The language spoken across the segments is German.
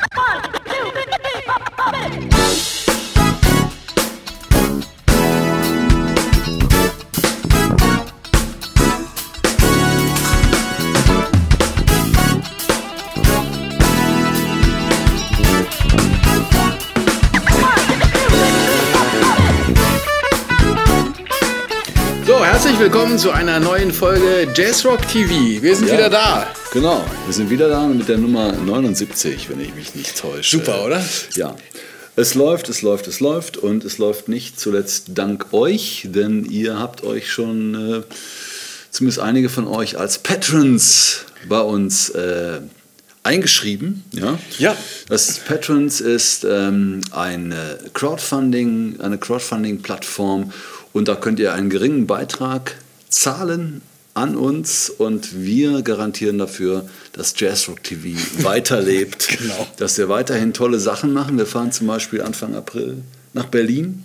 So, willkommen zu einer neuen Folge Jazzrock TV. Wir sind Ja. wieder da. Genau, wir sind wieder da mit der Nummer 79, wenn ich mich nicht täusche. Super, oder? Ja. Es läuft, es läuft, es läuft und es läuft nicht zuletzt dank euch, denn ihr habt euch schon, äh, zumindest einige von euch, als Patrons bei uns äh, eingeschrieben. Ja. Ja. Das Patrons ist ähm, ein Crowdfunding, eine Crowdfunding-Plattform und da könnt ihr einen geringen Beitrag zahlen an uns und wir garantieren dafür, dass Jazzrock TV weiterlebt. Genau. Dass wir weiterhin tolle Sachen machen. Wir fahren zum Beispiel Anfang April nach Berlin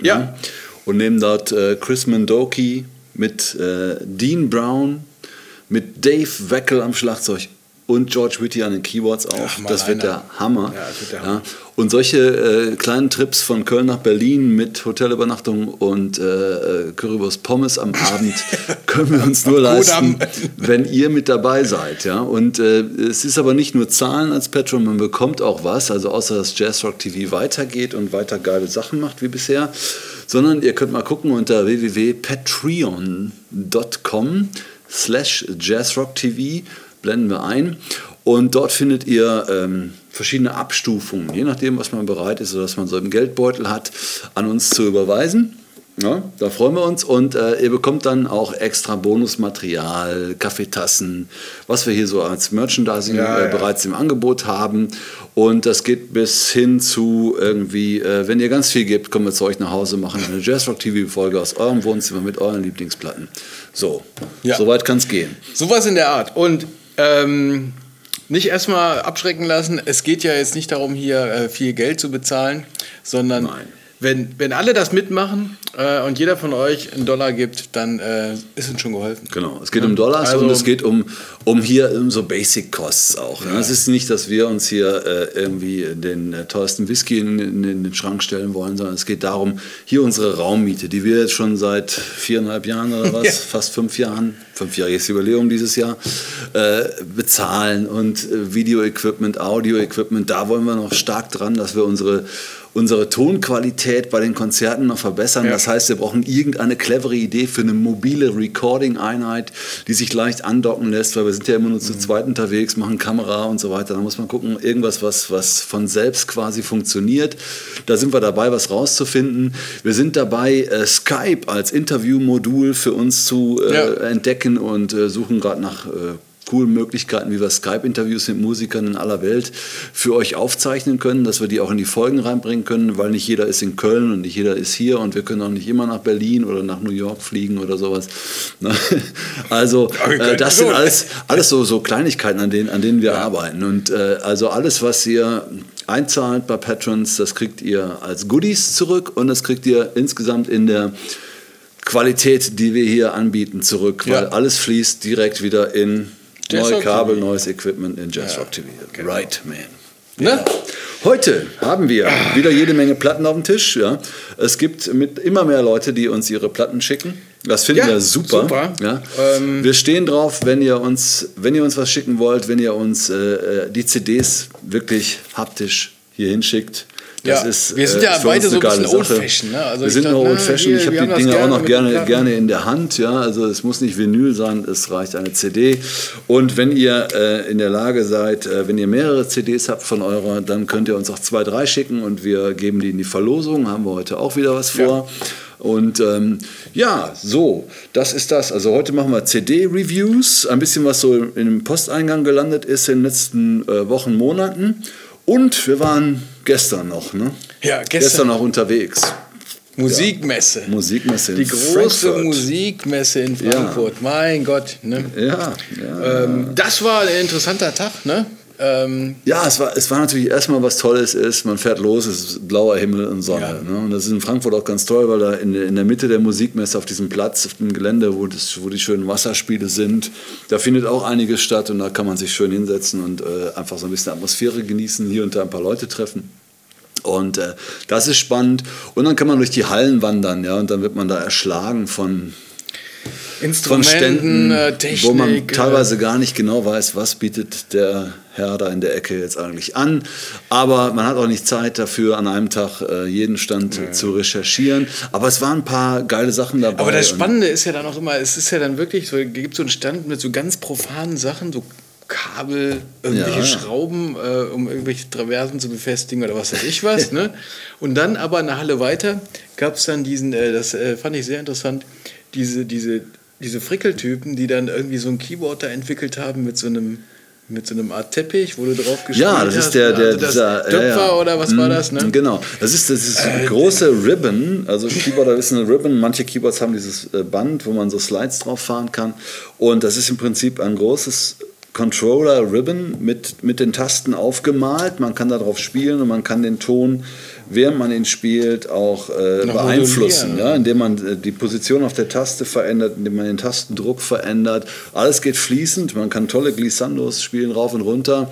Ja. und nehmen dort äh, Chris Mendoki mit äh, Dean Brown, mit Dave Weckel am Schlagzeug und George Whitty an den Keyboards auf. Ach, das wird der Hammer. Ja, das wird der Hammer. Und solche äh, kleinen Trips von Köln nach Berlin mit Hotelübernachtung und äh, äh, Currywurst Pommes am Abend können wir uns nur leisten, wenn ihr mit dabei seid. Ja? Und äh, es ist aber nicht nur Zahlen als Patron, man bekommt auch was, also außer dass Jazzrock TV weitergeht und weiter geile Sachen macht wie bisher, sondern ihr könnt mal gucken unter www.patreon.com slash jazzrocktv blenden wir ein und dort findet ihr ähm, verschiedene Abstufungen, je nachdem, was man bereit ist oder was man so im Geldbeutel hat, an uns zu überweisen. Ja, da freuen wir uns und äh, ihr bekommt dann auch extra Bonusmaterial, Kaffeetassen, was wir hier so als Merchandising Ja, äh, ja. bereits im Angebot haben. Und das geht bis hin zu irgendwie, äh, wenn ihr ganz viel gebt, kommen wir zu euch nach Hause, machen eine Jazzrock-TV-Folge aus eurem Wohnzimmer mit euren Lieblingsplatten. So, soweit kann es gehen. Sowas in der Art. Und ähm, nicht erstmal abschrecken lassen. Es geht ja jetzt nicht darum, hier äh, viel Geld zu bezahlen, sondern Nein. Wenn, wenn alle das mitmachen äh, und jeder von euch einen Dollar gibt, dann äh, ist uns schon geholfen. Genau, es geht um Dollars Also- und es geht um, um hier um so Basic Costs auch. Ne? Es ist nicht, dass wir uns hier äh, irgendwie den äh, teuersten Whisky in, in, in den Schrank stellen wollen, sondern es geht darum, hier unsere Raummiete, die wir jetzt schon seit viereinhalb Jahren oder was, Ja. fast fünf Jahren, fünfjähriges Jubiläum dieses Jahr, äh, bezahlen und äh, Video-Equipment, Audio-Equipment, da wollen wir noch stark dran, dass wir unsere unsere Tonqualität bei den Konzerten noch verbessern. Ja. Das heißt, wir brauchen irgendeine clevere Idee für eine mobile Recording-Einheit, die sich leicht andocken lässt, weil wir sind ja immer nur zu zweit unterwegs, machen Kamera und so weiter. Da muss man gucken, irgendwas, was, was von selbst quasi funktioniert. Da sind wir dabei, was rauszufinden. Wir sind dabei, äh, Skype als Interviewmodul für uns zu äh, Ja. entdecken und äh, suchen gerade nach äh, coolen Möglichkeiten, wie wir Skype-Interviews mit Musikern in aller Welt für euch aufzeichnen können, dass wir die auch in die Folgen reinbringen können, weil nicht jeder ist in Köln und nicht jeder ist hier und wir können auch nicht immer nach Berlin oder nach New York fliegen oder sowas. Ne? Also äh, das sind alles, alles so, so Kleinigkeiten, an denen, an denen wir arbeiten. Und äh, also alles, was ihr einzahlt bei Patrons, das kriegt ihr als Goodies zurück und das kriegt ihr insgesamt in der Qualität, die wir hier anbieten, zurück, weil Ja. alles fließt direkt wieder in neue Kabel, neues Equipment in Jazzrock TV. genau. Right, man. Ne? Heute haben wir wieder jede Menge Platten auf dem Tisch. Ja. Es gibt mit immer mehr Leute, die uns ihre Platten schicken. Das finden Ja, wir super. super. Ja. Ähm, wir stehen drauf, wenn ihr uns, wenn ihr uns was schicken wollt, wenn ihr uns äh, äh, die CDs wirklich haptisch hier hinschickt. Das Ja, ist, wir sind äh, ja beide so ein bisschen Sache. old-fashioned, ne? Also wir sind noch na, old-fashioned. hier, Ich habe die Dinge auch noch gerne, gerne in der Hand. Ja, also es muss nicht Vinyl sein, es reicht eine CD. Und wenn ihr äh, in der Lage seid, äh, wenn ihr mehrere CDs habt von eurer, dann könnt ihr uns auch zwei, drei schicken und wir geben die in die Verlosung. Haben wir heute auch wieder was vor. Und ähm, ja, so, das ist das. Also heute machen wir CD-Reviews, ein bisschen was so im Posteingang gelandet ist in den letzten äh, Wochen, Monaten. Und wir waren gestern noch, ne? Ja, gestern. Gestern noch unterwegs. Musikmesse. Musikmesse in Die große Frankfurt. Musikmesse in Frankfurt. Mein Gott. Ne? Ja, ja. Ähm, das war ein interessanter Tag. Ne? Ähm, ja, es war, es war natürlich erstmal was Tolles ist, man fährt los, es ist blauer Himmel und Sonne. Ja. Ne? Und das ist in Frankfurt auch ganz toll, weil da in, in der Mitte der Musikmesse auf diesem Platz, auf dem Gelände, wo, das, wo die schönen Wasserspiele sind, da findet auch einiges statt und da kann man sich schön hinsetzen und äh, einfach so ein bisschen Atmosphäre genießen, hier und da ein paar Leute treffen. Und äh, das ist spannend. Und dann kann man durch die Hallen wandern, ja, und dann wird man da erschlagen von Instrumenten, von Ständen, äh, Technik, wo man äh, teilweise gar nicht genau weiß, was bietet der Herr da in der Ecke jetzt eigentlich an. Aber man hat auch nicht Zeit dafür, an einem Tag äh, jeden Stand ja. zu recherchieren. Aber es waren ein paar geile Sachen dabei. Aber das Spannende ist ja dann auch immer, es ist ja dann wirklich so, es gibt so einen Stand mit so ganz profanen Sachen, so Kabel, irgendwelche ja. Schrauben, äh, um irgendwelche Traversen zu befestigen oder was weiß ich was. ne? Und dann aber eine Halle weiter gab es dann diesen, äh, das äh, fand ich sehr interessant, diese, diese diese Frickeltypen, die dann irgendwie so ein Keyboard da entwickelt haben mit so einem mit so einem Art Teppich, wo du drauf gespielt hast. Ja, das ist der, der also dieser Döpfer ja, ja. oder was war das? Ne? Genau, das ist das ist äh, große Ribbon. Also Keyboarder wissen eine Ribbon. Manche Keyboards haben dieses äh, Band, wo man so Slides drauf fahren kann. Und das ist im Prinzip ein großes Controller Ribbon mit, mit den Tasten aufgemalt. Man kann darauf spielen und man kann den Ton während man ihn spielt, auch äh, beeinflussen, ja, indem man äh, die Position auf der Taste verändert, indem man den Tastendruck verändert. Alles geht fließend, man kann tolle Glissandos spielen, rauf und runter.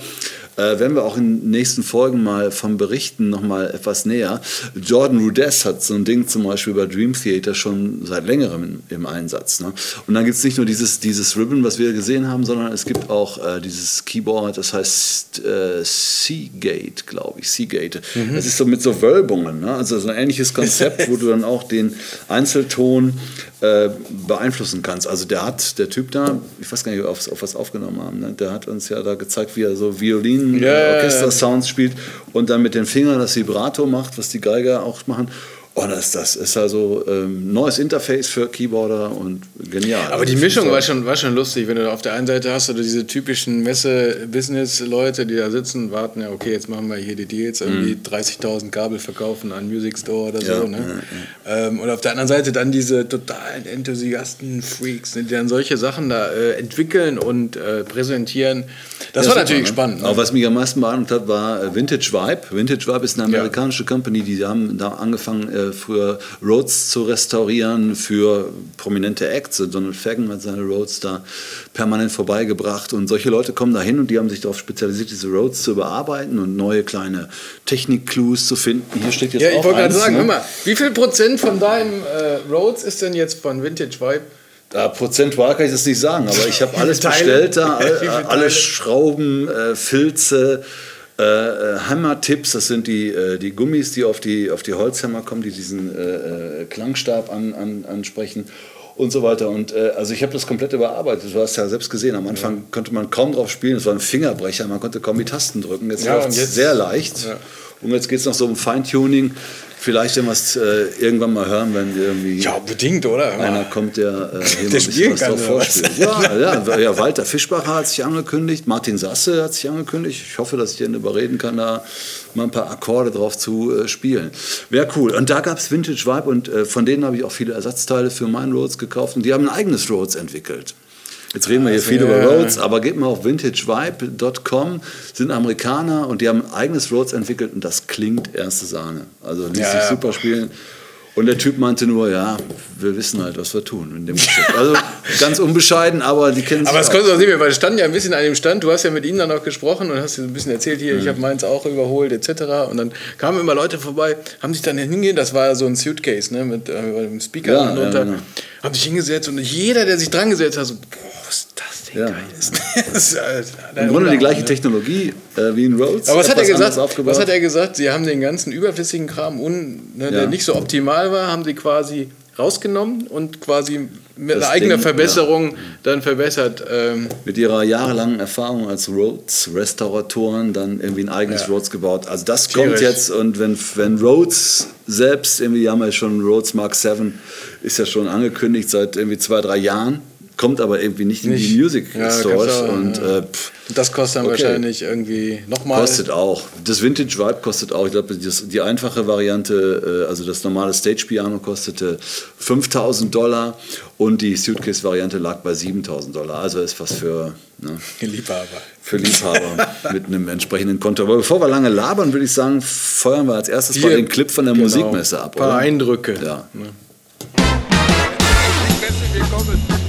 Äh, werden wir auch in den nächsten Folgen mal vom Berichten noch mal etwas näher. Jordan Rudess hat so ein Ding zum Beispiel bei Dream Theater schon seit längerem im, im Einsatz. Ne? Und dann gibt es nicht nur dieses, dieses Ribbon, was wir gesehen haben, sondern es gibt auch äh, dieses Keyboard, das heißt äh, Seagate, glaube ich, Seagate. Mhm. Das ist so mit so Wölbungen, ne? also so ein ähnliches Konzept, wo du dann auch den Einzelton äh, beeinflussen kannst. Also der hat, der Typ da, ich weiß gar nicht, ob wir was aufgenommen haben, ne? der hat uns ja da gezeigt, wie er so Violin, yeah. Orchester-Sounds spielt und dann mit den Fingern das Vibrato macht, was die Geiger auch machen. Oh, das, das ist also ähm, neues Interface für Keyboarder und genial. Aber die also, Mischung war schon, war schon lustig, wenn du auf der einen Seite hast du diese typischen Messe-Business-Leute, die da sitzen und warten, ja okay, jetzt machen wir hier die Deals, irgendwie mhm. 30.000 Kabel verkaufen an Music Store oder ja, so. Ne? Ja, ja. Ähm, und auf der anderen Seite dann diese totalen Enthusiasten, Freaks, ne, die dann solche Sachen da äh, entwickeln und äh, präsentieren. Das war natürlich super, ne? spannend. Ne? Aber was mich am meisten beeindruckt hat, war äh, Vintage Vibe. Vintage Vibe ist eine amerikanische Company, die haben da angefangen, äh, früher Rhodes zu restaurieren für prominente Acts. Donald Fagan hat seine Rhodes da permanent vorbeigebracht und solche Leute kommen da hin und die haben sich darauf spezialisiert, diese Rhodes zu überarbeiten und neue kleine Technik-Clues zu finden. Hier steht jetzt ja, ich wollte gerade sagen, ne? hör mal, wie viel Prozent von deinem äh, Rhodes ist denn jetzt von Vintage Vibe? Ja, prozentual kann ich das nicht sagen, aber ich habe alles bestellt da, alle Schrauben, äh, Filze, äh, äh, Hammer-Tipps, das sind die, äh, die Gummis, die auf die, auf die Holzhammer kommen, die diesen äh, äh Klangstab an, an, ansprechen und so weiter. Und äh, also ich habe das komplett überarbeitet. Du hast ja selbst gesehen, am Anfang ja. konnte man kaum drauf spielen, es war ein Fingerbrecher, man konnte kaum die Tasten drücken. Jetzt ja, läuft es sehr leicht. Ja. Und jetzt geht es noch so um Feintuning. Vielleicht es äh, irgendwann mal hören, wenn irgendwie ja, bedingt, oder? einer kommt, der äh, hier der bisschen was drauf vorspielt. Ja, ja, ja, Walter Fischbacher hat sich angekündigt, Martin Sasse hat sich angekündigt. Ich hoffe, dass ich den überreden kann, da mal ein paar Akkorde drauf zu äh, spielen. Wäre cool. Und da gab es Vintage Vibe und äh, von denen habe ich auch viele Ersatzteile für meinen Rhodes gekauft und die haben ein eigenes Rhodes entwickelt. Jetzt reden wir hier viel über Rhodes, aber geht mal auf vintagevibe.com, sind Amerikaner und die haben ein eigenes Rhodes entwickelt und das klingt erste Sahne. Also ließ ja, sich super spielen. Und der Typ meinte nur, ja, wir wissen halt, was wir tun in dem Geschäft. Also ganz unbescheiden, aber die kennen. Aber das konntest du auch nicht mehr, weil es stand ja ein bisschen an dem Stand. Du hast ja mit ihnen dann auch gesprochen und hast dir ein bisschen erzählt, hier, mhm. ich habe meins auch überholt, etc. Und dann kamen immer Leute vorbei, haben sich dann hingehen, das war so ein Suitcase, ne, mit äh, einem Speaker ja, runter, ja, genau. haben sich hingesetzt und jeder, der sich dran gesetzt hat, so, boah, was ist das denn ja. Geiles? Im Grunde die gleiche Technologie äh, wie in Rhodes. Aber was hat, er gesagt, was hat er gesagt? Sie haben den ganzen überflüssigen Kram, un, ne, der nicht so optimal war, haben sie quasi rausgenommen und quasi mit das einer eigenen Ding, Verbesserung ja. dann verbessert. Ähm. Mit ihrer jahrelangen Erfahrung als Rhodes-Restauratoren dann irgendwie ein eigenes ja. Rhodes gebaut. Also das Tierisch. kommt jetzt und wenn, wenn Rhodes selbst, irgendwie haben wir schon Rhodes Mark 7, ist ja schon angekündigt seit irgendwie zwei, drei Jahren kommt aber irgendwie nicht in die Music Stores. und, äh, pff, das kostet dann okay. wahrscheinlich irgendwie nochmal. Kostet auch. Das Vintage Vibe kostet auch. Ich glaube, die einfache Variante, also das normale Stage Piano kostete 5000 Dollar und die Suitcase-Variante lag bei 7000 Dollar. Also ist was für ne, Liebhaber. Für Liebhaber mit einem entsprechenden Konto. Aber bevor wir lange labern, würde ich sagen, feuern wir als erstes Hier, mal den Clip von der genau, Musikmesse ab. Ein paar oder? Eindrücke. Ja. ja. Musikmesse,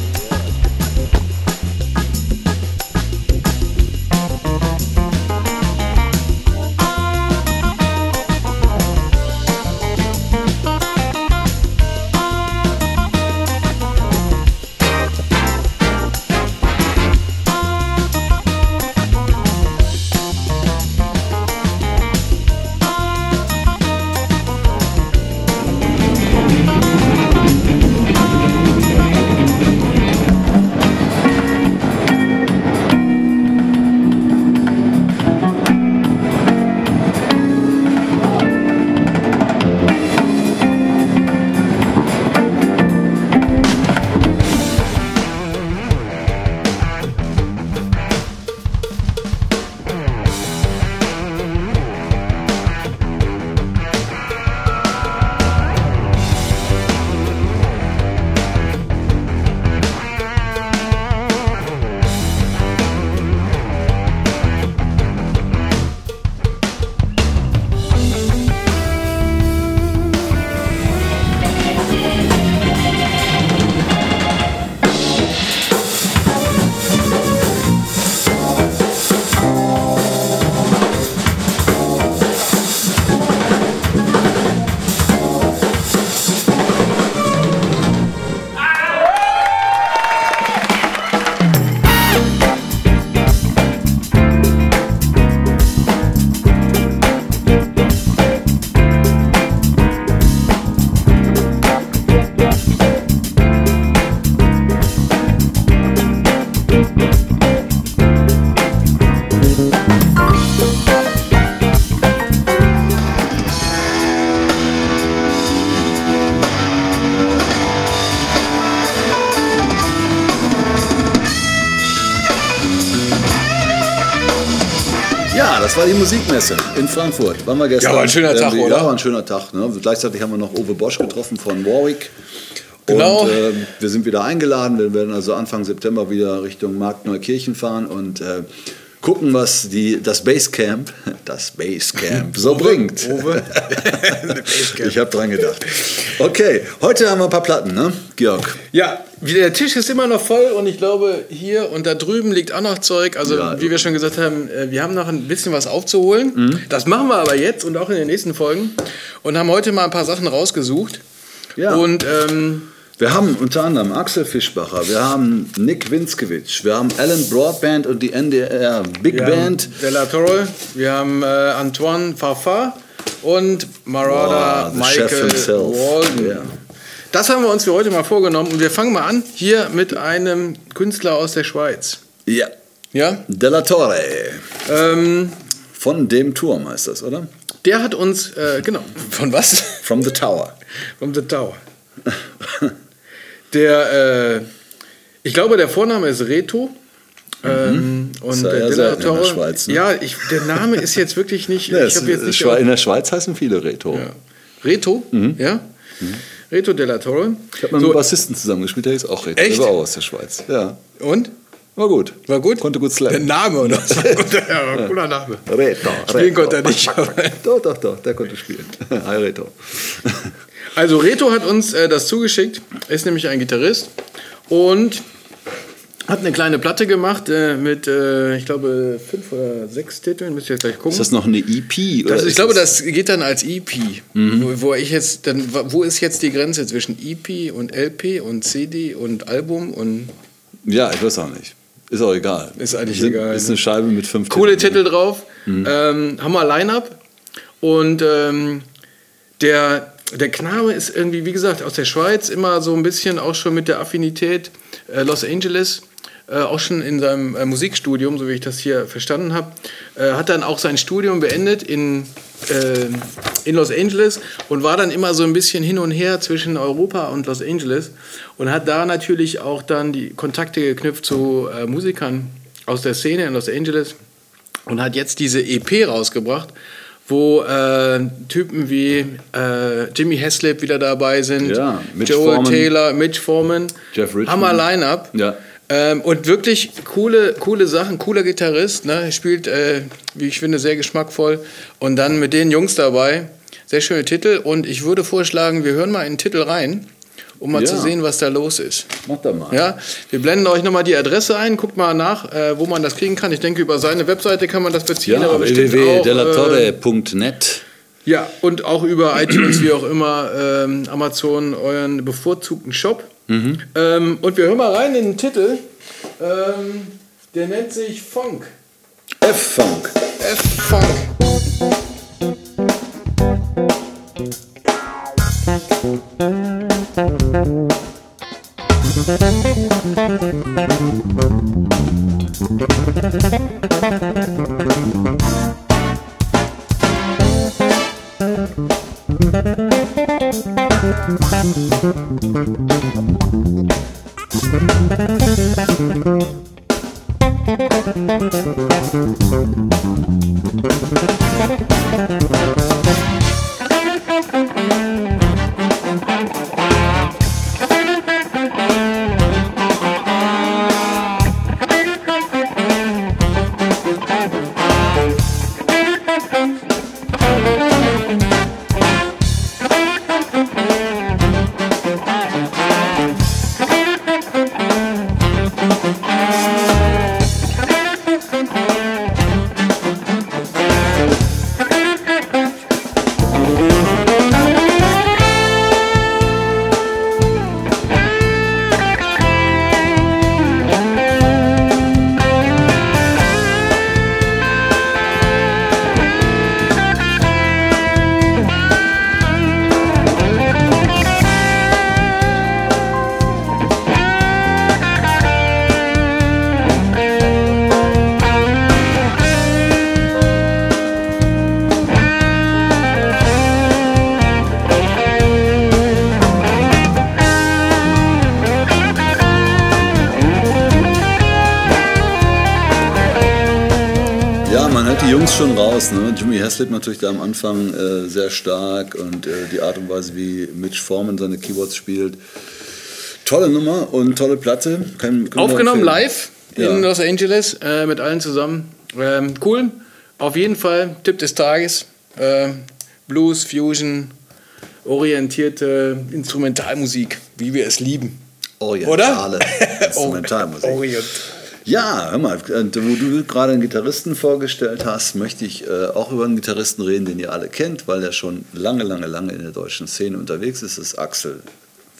Musikmesse in Frankfurt. Waren wir gestern. Ja, war ein schöner Tag, oder? Ja, war ein schöner Tag. Ne? Gleichzeitig haben wir noch Uwe Bosch getroffen von Warwick. Genau. Und äh, wir sind wieder eingeladen. Wir werden also Anfang September wieder Richtung Markt Neukirchen fahren und äh, gucken, was die, das Basecamp, das Basecamp so bringt. Ich habe dran gedacht. Okay, heute haben wir ein paar Platten, ne, Georg? Ja, der Tisch ist immer noch voll und ich glaube, hier und da drüben liegt auch noch Zeug. Also, ja, wie wir schon gesagt haben, äh, wir haben noch ein bisschen was aufzuholen. Mhm. Das machen wir aber jetzt und auch in den nächsten Folgen. Und haben heute mal ein paar Sachen rausgesucht. Ja. Und ähm, wir haben unter anderem Axel Fischbacher, wir haben Nick Winskewitsch, wir haben Alan Broadband und die NDR Big wir Band. Haben De La Torre, wir haben äh, Antoine Farfar und Marada wow, Michael Walden. Yeah. Das haben wir uns für heute mal vorgenommen und wir fangen mal an hier mit einem Künstler aus der Schweiz. Ja. Ja? De La Torre. Ähm, Von dem Turm heißt das, oder? Der hat uns, äh, genau, von was? From the Tower. From the Tower. Der, äh, ich glaube, der Vorname ist Reto. Ähm, und ist ja der, der, in der Schweiz, ne? Ja, ich, der Name ist jetzt wirklich nicht. ja, jetzt nicht in der Schweiz heißen viele Reto. Ja. Reto, Mhm. ja. Reto della Torre. Ich habe mit So. einem Bassisten zusammengespielt, der ist auch Reto. Echt? Der war auch aus der Schweiz. Ja. Und? War gut. War gut? Konnte gut Der slammen. Name oder ja, war ein cooler Name. Reto. Spielen konnte er nicht. Doch, doch, doch, der konnte spielen. Hi Reto. Also Reto hat uns äh, das zugeschickt, ist nämlich ein Gitarrist und hat eine kleine Platte gemacht äh, mit, äh, ich glaube, fünf oder sechs Titeln. Müsst ihr jetzt gleich gucken. Ist das noch eine EP? Oder Das, ich glaube, das geht dann als EP. Wo, wo ich jetzt dann, wo ist jetzt die Grenze zwischen EP und LP und CD und Album und Ja, ich weiß auch nicht. Ist auch egal. Ist eigentlich Sind- egal, Ist ne? eine Scheibe mit fünf coole Titeln. Titel drauf. Ähm, Hammer Line-Up und ähm, der der Knabe ist irgendwie, wie gesagt, aus der Schweiz, immer so ein bisschen auch schon mit der Affinität äh, Los Angeles. Äh, auch schon in seinem äh, Musikstudium, so wie ich das hier verstanden habe, äh, hat dann auch sein Studium beendet in äh, in Los Angeles und war dann immer so ein bisschen hin und her zwischen Europa und Los Angeles und hat da natürlich auch dann die Kontakte geknüpft zu äh, Musikern aus der Szene in Los Angeles und hat jetzt diese EP rausgebracht, wo äh, Typen wie äh, Jimmy Heslip wieder dabei sind, Ja, Joel Foreman. Taylor, Mitch Foreman, Jeff Richmond. Hammer Line-Up. Ja. Ähm, und wirklich coole, coole Sachen, cooler Gitarrist, ne? Er spielt, äh, wie ich finde, sehr geschmackvoll. Und dann mit den Jungs dabei, sehr schöne Titel. Und ich würde vorschlagen, wir hören mal in den Titel rein, um mal Ja. zu sehen, was da los ist. Mach da mal. Ja, wir blenden euch nochmal die Adresse ein, guckt mal nach, äh, wo man das kriegen kann. Ich denke, über seine Webseite kann man das beziehen, Ja, auch, äh, www.delatorre.net. ja, und auch über iTunes, wie auch immer, ähm, Amazon, euren bevorzugten Shop. Ähm, und wir hören mal rein in den Titel. Ähm, der nennt sich Funk. F-Funk. F-Funk. Da am Anfang äh, sehr stark und äh, die Art und Weise, wie Mitch Foreman seine Keyboards spielt. Tolle Nummer und tolle Platte. Kann, Aufgenommen live in Ja. Los Angeles äh, mit allen zusammen. Ähm, cool. Auf jeden Fall Tipp des Tages. Äh, Blues, Fusion, orientierte Instrumentalmusik, wie wir es lieben. Orientale Instrumentalmusik. Orient. Ja, hör mal, äh, wo du gerade einen Gitarristen vorgestellt hast, möchte ich äh, auch über einen Gitarristen reden, den ihr alle kennt, weil er schon lange, lange, lange in der deutschen Szene unterwegs ist. Das ist Axel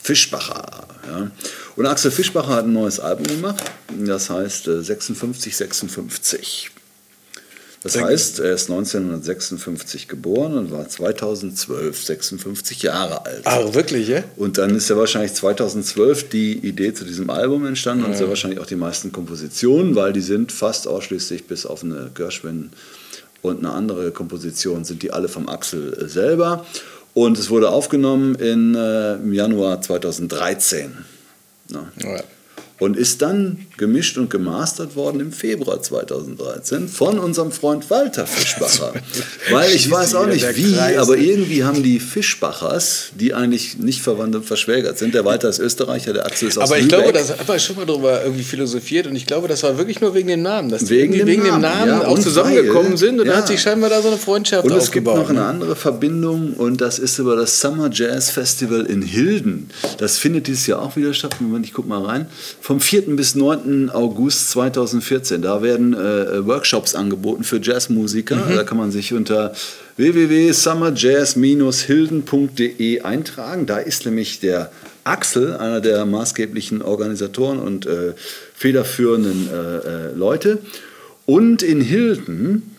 Fischbacher. Ja. Und Axel Fischbacher hat ein neues Album gemacht, das heißt äh, 56, 56. Das heißt, er ist 1956 geboren und war 2012 56 Jahre alt. Ah, wirklich, ja? Und dann ist ja wahrscheinlich 2012 die Idee zu diesem Album entstanden und sehr wahrscheinlich auch die meisten Kompositionen, weil die sind fast ausschließlich bis auf eine Gershwin und eine andere Komposition sind die alle vom Axel äh, selber. Und es wurde aufgenommen in, äh, im Januar 2013. Ja. Ja. Und ist dann gemischt und gemastert worden im Februar 2013 von unserem Freund Walter Fischbacher. Weil ich weiß auch nicht wie, aber irgendwie haben die Fischbachers, die eigentlich nicht verwandt und verschwägert sind, der Walter ist Österreicher, der Axel ist aus Aber ich Lübeck. glaube, das haben wir schon mal darüber irgendwie philosophiert und ich glaube, das war wirklich nur wegen dem Namen, dass die Wegen dem wegen dem Namen, Namen ja, auch und zusammengekommen weil- sind und da ja. hat sich scheinbar da so eine Freundschaft Und es gibt aufgebaut. noch eine ne? andere Verbindung und das ist über das Summer Jazz Festival in Hilden. Das findet dieses Jahr auch wieder statt. Moment, ich guck mal rein. Vom 4. bis 9. August 2014. Da werden äh, Workshops angeboten für Jazzmusiker. Mhm. Da kann man sich unter www.summerjazz-hilden.de eintragen. Da ist nämlich der Axel, einer der maßgeblichen Organisatoren und äh, federführenden äh, äh, Leute. Und in Hilden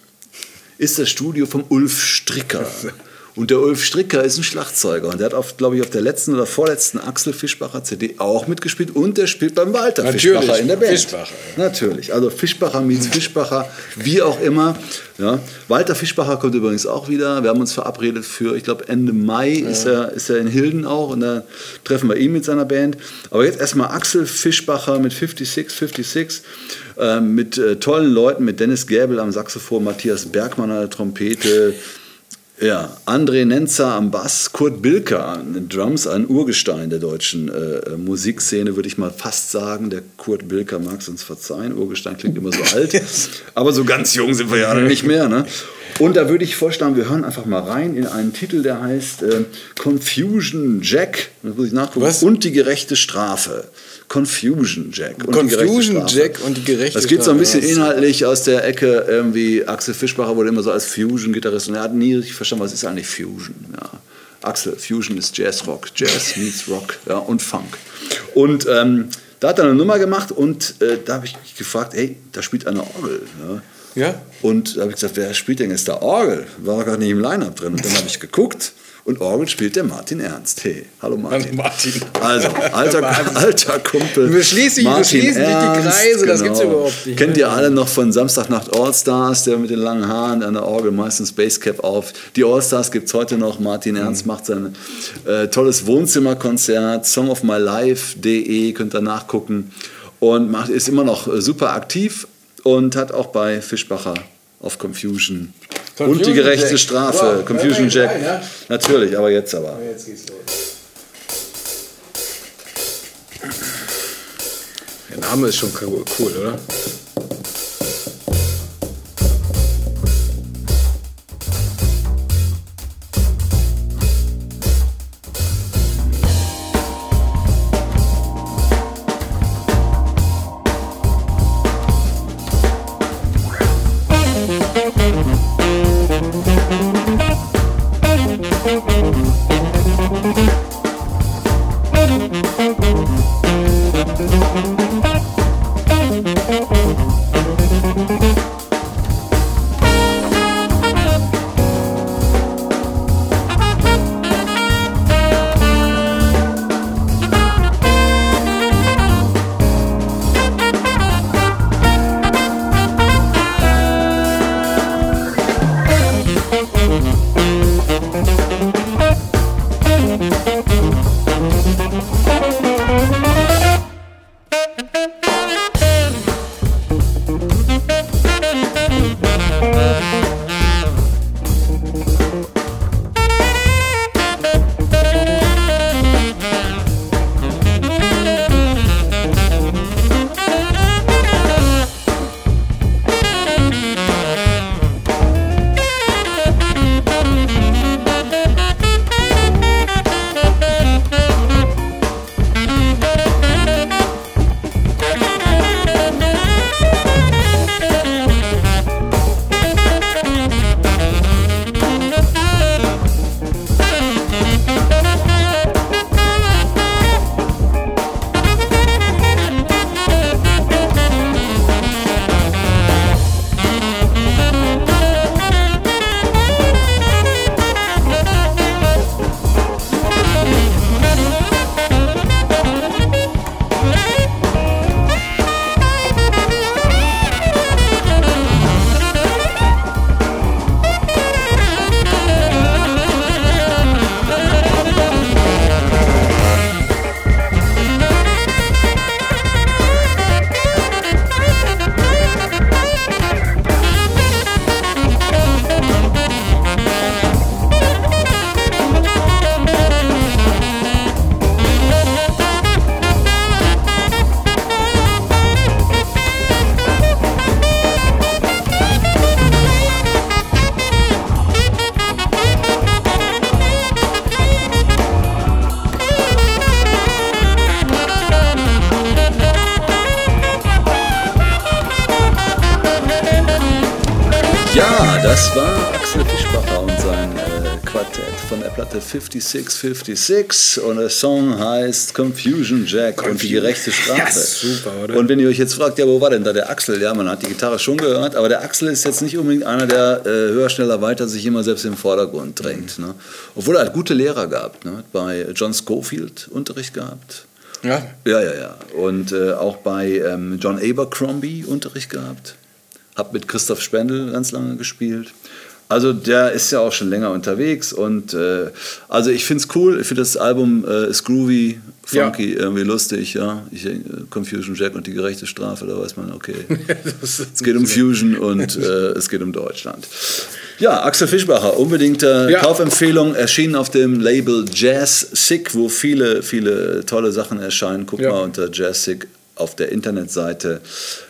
ist das Studio vom Ulf Stricker. Und der Ulf Stricker ist ein Schlagzeuger und der hat, auf, glaube ich, auf der letzten oder vorletzten Axel Fischbacher CD auch mitgespielt und der spielt beim Walter Natürlich, Fischbacher in der Band. Fischbacher. Natürlich, also Fischbacher meets Fischbacher, wie auch immer. Ja. Walter Fischbacher kommt übrigens auch wieder. Wir haben uns verabredet für, ich glaube, Ende Mai ist, er, ist er in Hilden auch und da treffen wir ihn mit seiner Band. Aber jetzt erstmal Axel Fischbacher mit 56, 56, äh, mit äh, tollen Leuten, mit Dennis Gäbel am Saxophon, Matthias Bergmann an der Trompete. Ja, André Nenzer am Bass, Kurt Bilker an den Drums, ein Urgestein der deutschen äh, Musikszene, würde ich mal fast sagen. Der Kurt Bilker mag es uns verzeihen. Urgestein klingt immer so alt. Aber so ganz jung sind wir ja nicht mehr. Ne? Und da würde ich vorschlagen, wir hören einfach mal rein in einen Titel, der heißt äh, Confusion Jack. Das muss ich nachgucken. Was? Und die gerechte Strafe. Confusion Jack. Und Confusion. Jack und die gerechte Das geht so ein bisschen inhaltlich aus der Ecke, irgendwie Axel Fischbacher wurde immer so als Fusion-Gitarrist und er hat nie richtig verstanden, was ist eigentlich Fusion. Ja. Axel, Fusion ist Jazzrock. Jazz meets Rock ja, und Funk. Und ähm, da hat er eine Nummer gemacht und äh, da habe ich mich gefragt, hey, da spielt eine Orgel. Ja. Ja? Und da habe ich gesagt, wer spielt denn jetzt da Orgel? War gar nicht im Line-Up drin. Und dann habe ich geguckt und Orgel spielt der Martin Ernst. Hey, hallo Martin. Hallo Martin. Also, alter, alter Kumpel. Wir schließen- wir schließen nicht die Kreise, das gibt's überhaupt nicht, Kennt ihr alle noch von Samstagnacht Allstars, der mit den langen Haaren an der Orgel meistens Basecap auf. Die Allstars gibt es heute noch. Martin Mhm. Ernst macht sein äh, tolles Wohnzimmerkonzert. Songofmylife.de könnt ihr nachgucken. Und macht, ist immer noch äh, super aktiv und hat auch bei Fischbacher auf Confusion, und die Confusion gerechte Jack. Strafe. Wow, Confusion Jack. rein, ja? Natürlich, aber jetzt aber. Jetzt geht's los. Der Name ist schon cool, oder? 5656 und der Song heißt Confusion Jack Confusion. und die gerechte Strafe. Ja, super, oder? Und wenn ihr euch jetzt fragt, ja, wo war denn da der Axel? Ja, man hat die Gitarre schon gehört, aber der Axel ist jetzt nicht unbedingt einer, der äh, höher, schneller, weiter sich immer selbst im Vordergrund drängt. Mhm. Ne? Obwohl er halt gute Lehrer gab. Ne? Bei John Schofield Unterricht gehabt. Ja. Ja, ja, ja. Und äh, auch bei ähm, John Abercrombie Unterricht gehabt. Hab mit Christoph Spendel ganz lange gespielt. Also der ist ja auch schon länger unterwegs und äh, also ich finde es cool. Ich finde das Album äh, ist groovy, funky, ja. irgendwie lustig. Ja, ich, äh, Confusion Jack und die gerechte Strafe, da weiß man, okay, es geht um Fusion und äh, es geht um Deutschland. Ja, Axel Fischbacher, unbedingte ja. Kaufempfehlung, erschienen auf dem Label Jazz Sick, wo viele, viele tolle Sachen erscheinen. Guck ja. mal unter Jazz Sick auf der Internetseite.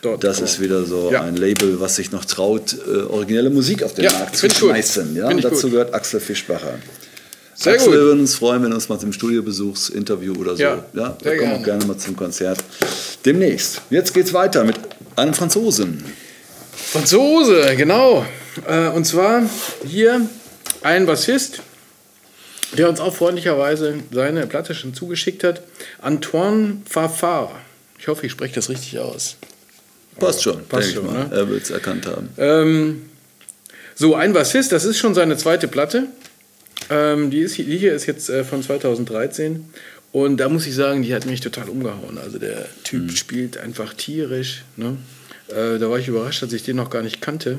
Dort das ist wieder so ja. ein Label, was sich noch traut, äh, originelle Musik auf den ja, Markt zu schmeißen. Ja? Und dazu gut. gehört Axel Fischbacher. Sehr Axel, gut. wir würden uns freuen, wenn du uns mal zum Studiobesuchsinterview oder so. Ja, ja wir kommen auch gerne mal zum Konzert. Demnächst. Jetzt geht's weiter mit einem Franzosen. Franzose, genau. Äh, und zwar hier ein Bassist, der uns auch freundlicherweise seine Platte schon zugeschickt hat. Antoine Fafard. Ich hoffe, ich spreche das richtig aus. Passt schon, passt schon. Ne? Er wird es erkannt haben. Ähm, so, ein Bassist, das ist schon seine zweite Platte. Ähm, die, ist, die hier ist jetzt äh, von 2013. Und da muss ich sagen, die hat mich total umgehauen. Also der Typ mhm. spielt einfach tierisch. Ne? Äh, da war ich überrascht, dass ich den noch gar nicht kannte.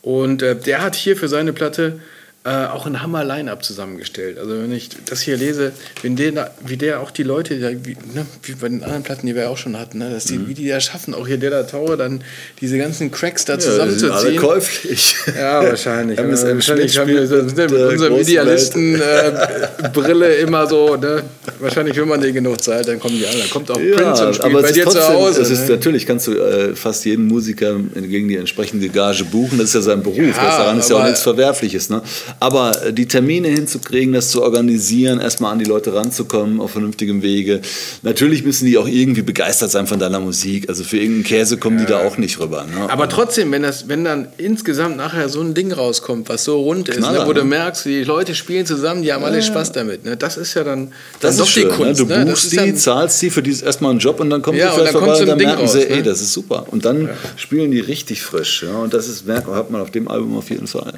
Und äh, der hat hier für seine Platte äh, auch ein Hammer-Line-Up zusammengestellt. Also wenn ich das hier lese, wenn der, wie der auch die Leute, wie, ne, wie bei den anderen Platten, die wir auch schon hatten, ne, dass die, mhm. wie die da schaffen, auch hier der da Tower, dann diese ganzen Cracks da ja, zusammenzuziehen. Alle käuflich. Ja, wahrscheinlich. MSM wahrscheinlich haben wir mit unserem Idealisten-Brille äh, immer so, ne? wahrscheinlich, wenn man den genug zahlt, dann kommen die alle. Da kommt auch ja, Prince und spielt bei dir trotzdem, zu Hause. Es ist, ne? Natürlich kannst du äh, fast jeden Musiker gegen die entsprechende Gage buchen, das ist ja sein Beruf, ja, das daran ist ja auch nichts Verwerfliches. Ne? Aber äh, die Termine hinzukriegen, das zu organisieren, erstmal an die Leute ranzukommen auf vernünftigem Wege. Natürlich müssen die auch irgendwie begeistert sein von deiner Musik. Also für irgendeinen Käse kommen ja. die da auch nicht rüber. Ne? Aber trotzdem, wenn, das, wenn dann insgesamt nachher so ein Ding rauskommt, was so rund ist, Knaller, ne, wo du ne? merkst, die Leute spielen zusammen, die haben alle Spaß damit. Ne? Das ist ja dann, das ist doch schön, die Kunst. Ne? Du buchst die, dann, zahlst die für dieses erstmal einen Job und dann kommt ja, die vielleicht vorbei und dann merken raus, sie, ey, das ist super. Und dann spielen die richtig frisch. Ja? Und das ist, hat man auf dem Album auf jeden Fall.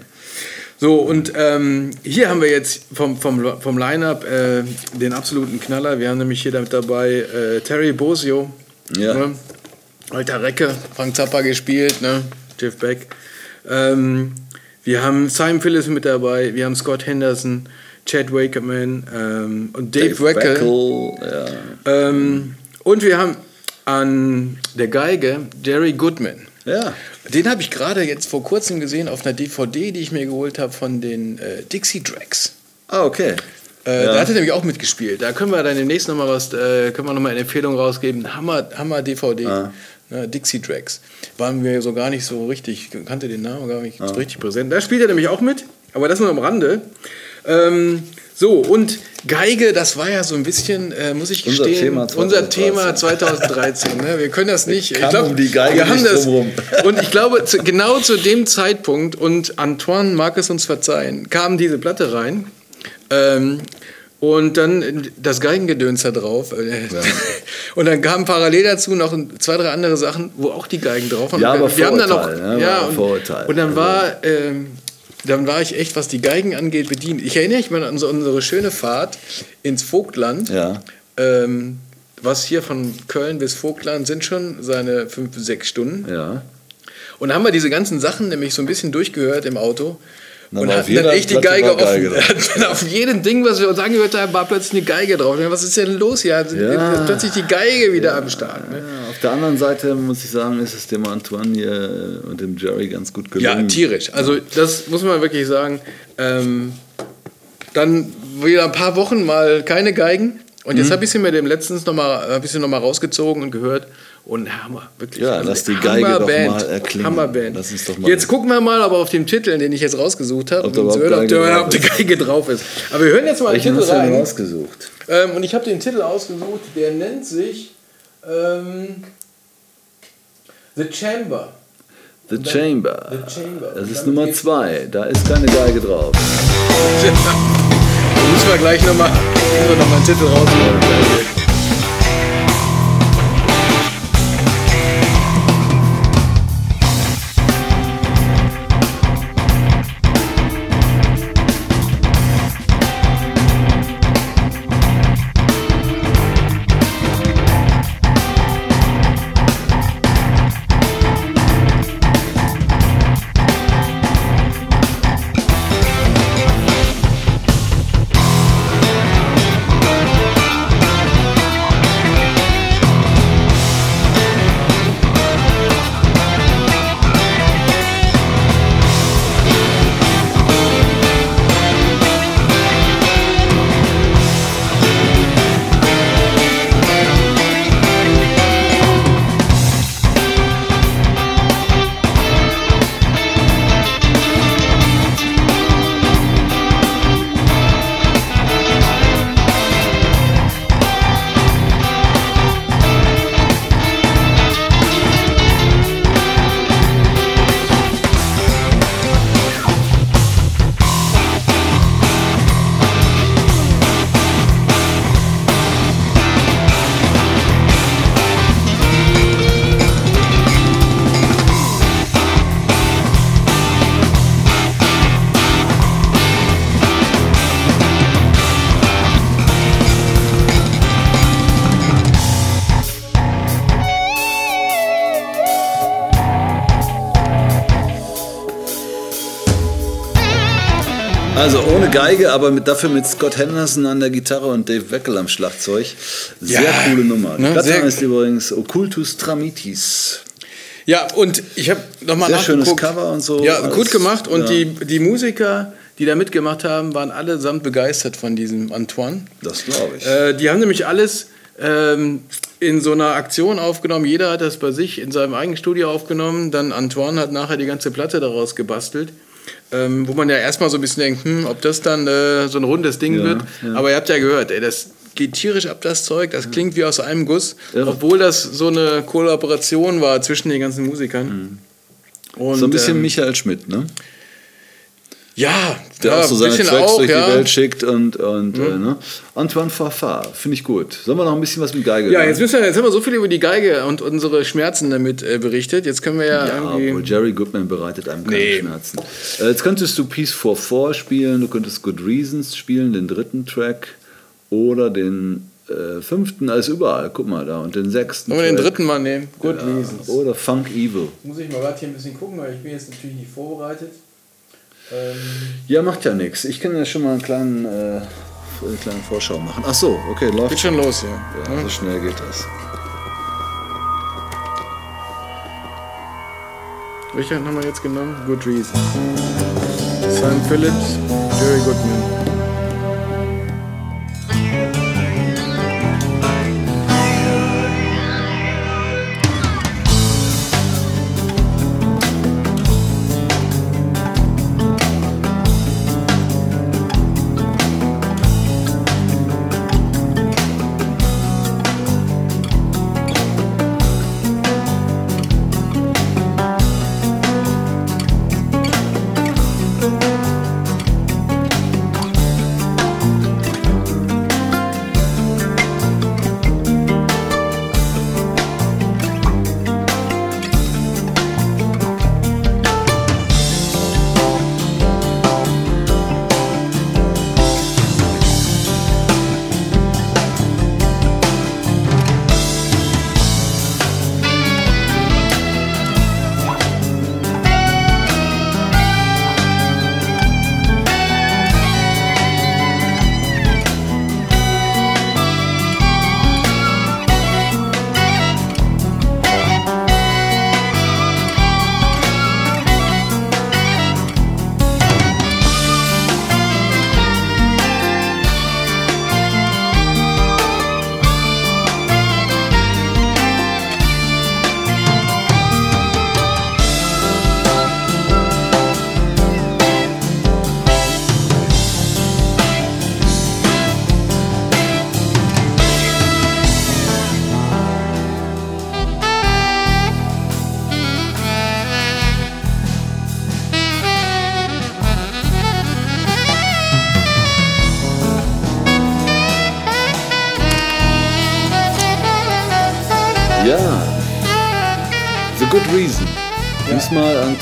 So, und ähm, hier haben wir jetzt vom, vom, vom Line-Up äh, den absoluten Knaller. Wir haben nämlich hier dabei äh, Terry Bosio. Ja. Ne? Alter Recke, Frank Zappa gespielt, ne? Jeff Beck. Ähm, wir haben Simon Phillips mit dabei, wir haben Scott Henderson, Chad Wakerman ähm, und Dave, Dave Weckel. Ja. Ähm, und wir haben an der Geige Jerry Goodman. Ja. Den habe ich gerade jetzt vor kurzem gesehen auf einer DVD, die ich mir geholt habe von den äh, Dixie Drags. Ah, okay. Äh, ja. Da hat er nämlich auch mitgespielt. Da können wir dann demnächst nochmal was, äh, können wir nochmal eine Empfehlung rausgeben. Hammer, Hammer DVD. Ah. Ne, Dixie Drags. Waren wir so gar nicht so richtig, kannte den Namen gar nicht ah. so richtig präsent. Da spielt er nämlich auch mit, aber das nur am Rande. Ähm, so, und Geige, das war ja so ein bisschen, äh, muss ich gestehen, Thema unser Thema 2013. ne? Wir können das nicht. Ich glaube, um wir haben das. Und ich glaube, zu, genau zu dem Zeitpunkt, und Antoine mag es uns verzeihen, kam diese Platte rein. Ähm, und dann das Geigengedöns da drauf. Ja. Und dann kamen parallel dazu noch zwei, drei andere Sachen, wo auch die Geigen drauf waren. Ja, aber wir haben dann noch, ja, ja und, und, dann war, ähm, dann war ich echt, was die Geigen angeht, bedient. Ich erinnere mich mal an so unsere schöne Fahrt ins Vogtland. Ja. Ähm, was hier von Köln bis Vogtland sind schon seine fünf, sechs Stunden. Ja. Und da haben wir diese ganzen Sachen nämlich so ein bisschen durchgehört im Auto. Und hatten dann echt die Geige offen. Geige auf jedem Ding, was wir uns angehört haben, war plötzlich eine Geige drauf. Was ist denn los hier? Ja. Plötzlich die Geige wieder ja. am Start. Ne? Auf der anderen Seite muss ich sagen, ist es dem Antoine hier und dem Jerry ganz gut gelungen. Ja, tierisch. Also das muss man wirklich sagen. Ähm, dann wieder ein paar Wochen mal keine Geigen. Und jetzt mhm. habe ich sie mir dem letztens noch mal, noch mal rausgezogen und gehört. Und Hammer, wirklich. Ja, also lass die Geige doch mal erklingen. Hammerband. Lass uns doch mal jetzt gucken wir mal, aber auf dem Titel, den ich jetzt rausgesucht habe, ob, ob, ob, die Geige drauf ist. Aber wir hören jetzt mal Welchen den Titel rein. ausgesucht? Ähm, und ich habe den Titel ausgesucht, der nennt sich ähm, The Chamber. The Chamber. The Chamber. Das ist Nummer zwei. Da ist keine Geige drauf. da müssen wir gleich nochmal noch mal einen Titel rausholen. Also ohne Geige, aber mit, dafür mit Scott Henderson an der Gitarre und Dave Weckel am Schlagzeug. Sehr ja, coole Nummer. Die ne, Platte heißt übrigens Occultus Tramitis. Ja, und ich habe nochmal Sehr schönes Cover und so. Ja, gut gemacht. Und ja. die, die Musiker, die da mitgemacht haben, waren allesamt begeistert von diesem Antoine. Das glaube ich. Äh, die haben nämlich alles ähm, in so einer Aktion aufgenommen. Jeder hat das bei sich in seinem eigenen Studio aufgenommen. Dann Antoine hat nachher die ganze Platte daraus gebastelt ähm, wo man ja erstmal so ein bisschen denkt, hm, ob das dann äh, so ein rundes Ding ja, wird. Ja. Aber ihr habt ja gehört, ey, das geht tierisch ab, das Zeug. Das klingt wie aus einem Guss, ja. obwohl das so eine Kollaboration war zwischen den ganzen Musikern. Mhm. Und, so ein bisschen ähm, Michael Schmidt, ne? Ja, der ja, auch so seine Tracks auch, durch ja. die Welt schickt und, und mhm. äh, ne? Antoine Farfar, finde ich gut. Sollen wir noch ein bisschen was mit Geige Ja, jetzt, müssen wir, jetzt haben wir so viel über die Geige und unsere Schmerzen damit äh, berichtet. Jetzt können wir ja. Ja, obwohl Jerry Goodman bereitet einem keine nee. Schmerzen. Äh, jetzt könntest du Peace for Four spielen, du könntest Good Reasons spielen, den dritten Track oder den äh, fünften, alles überall, guck mal da, und den sechsten. Wollen wir den dritten mal nehmen? Good ja, Reasons. Oder Funk Evil. Muss ich mal gerade hier ein bisschen gucken, weil ich bin jetzt natürlich nicht vorbereitet. Ähm ja, macht ja nichts. Ich kann ja schon mal einen kleinen, äh, eine kleine Vorschau machen. Ach so, okay, läuft. Geht schon los, ja. ja. So schnell geht das. Welcher haben wir jetzt genommen? Good Reason. Sam Phillips, Jerry Goodman.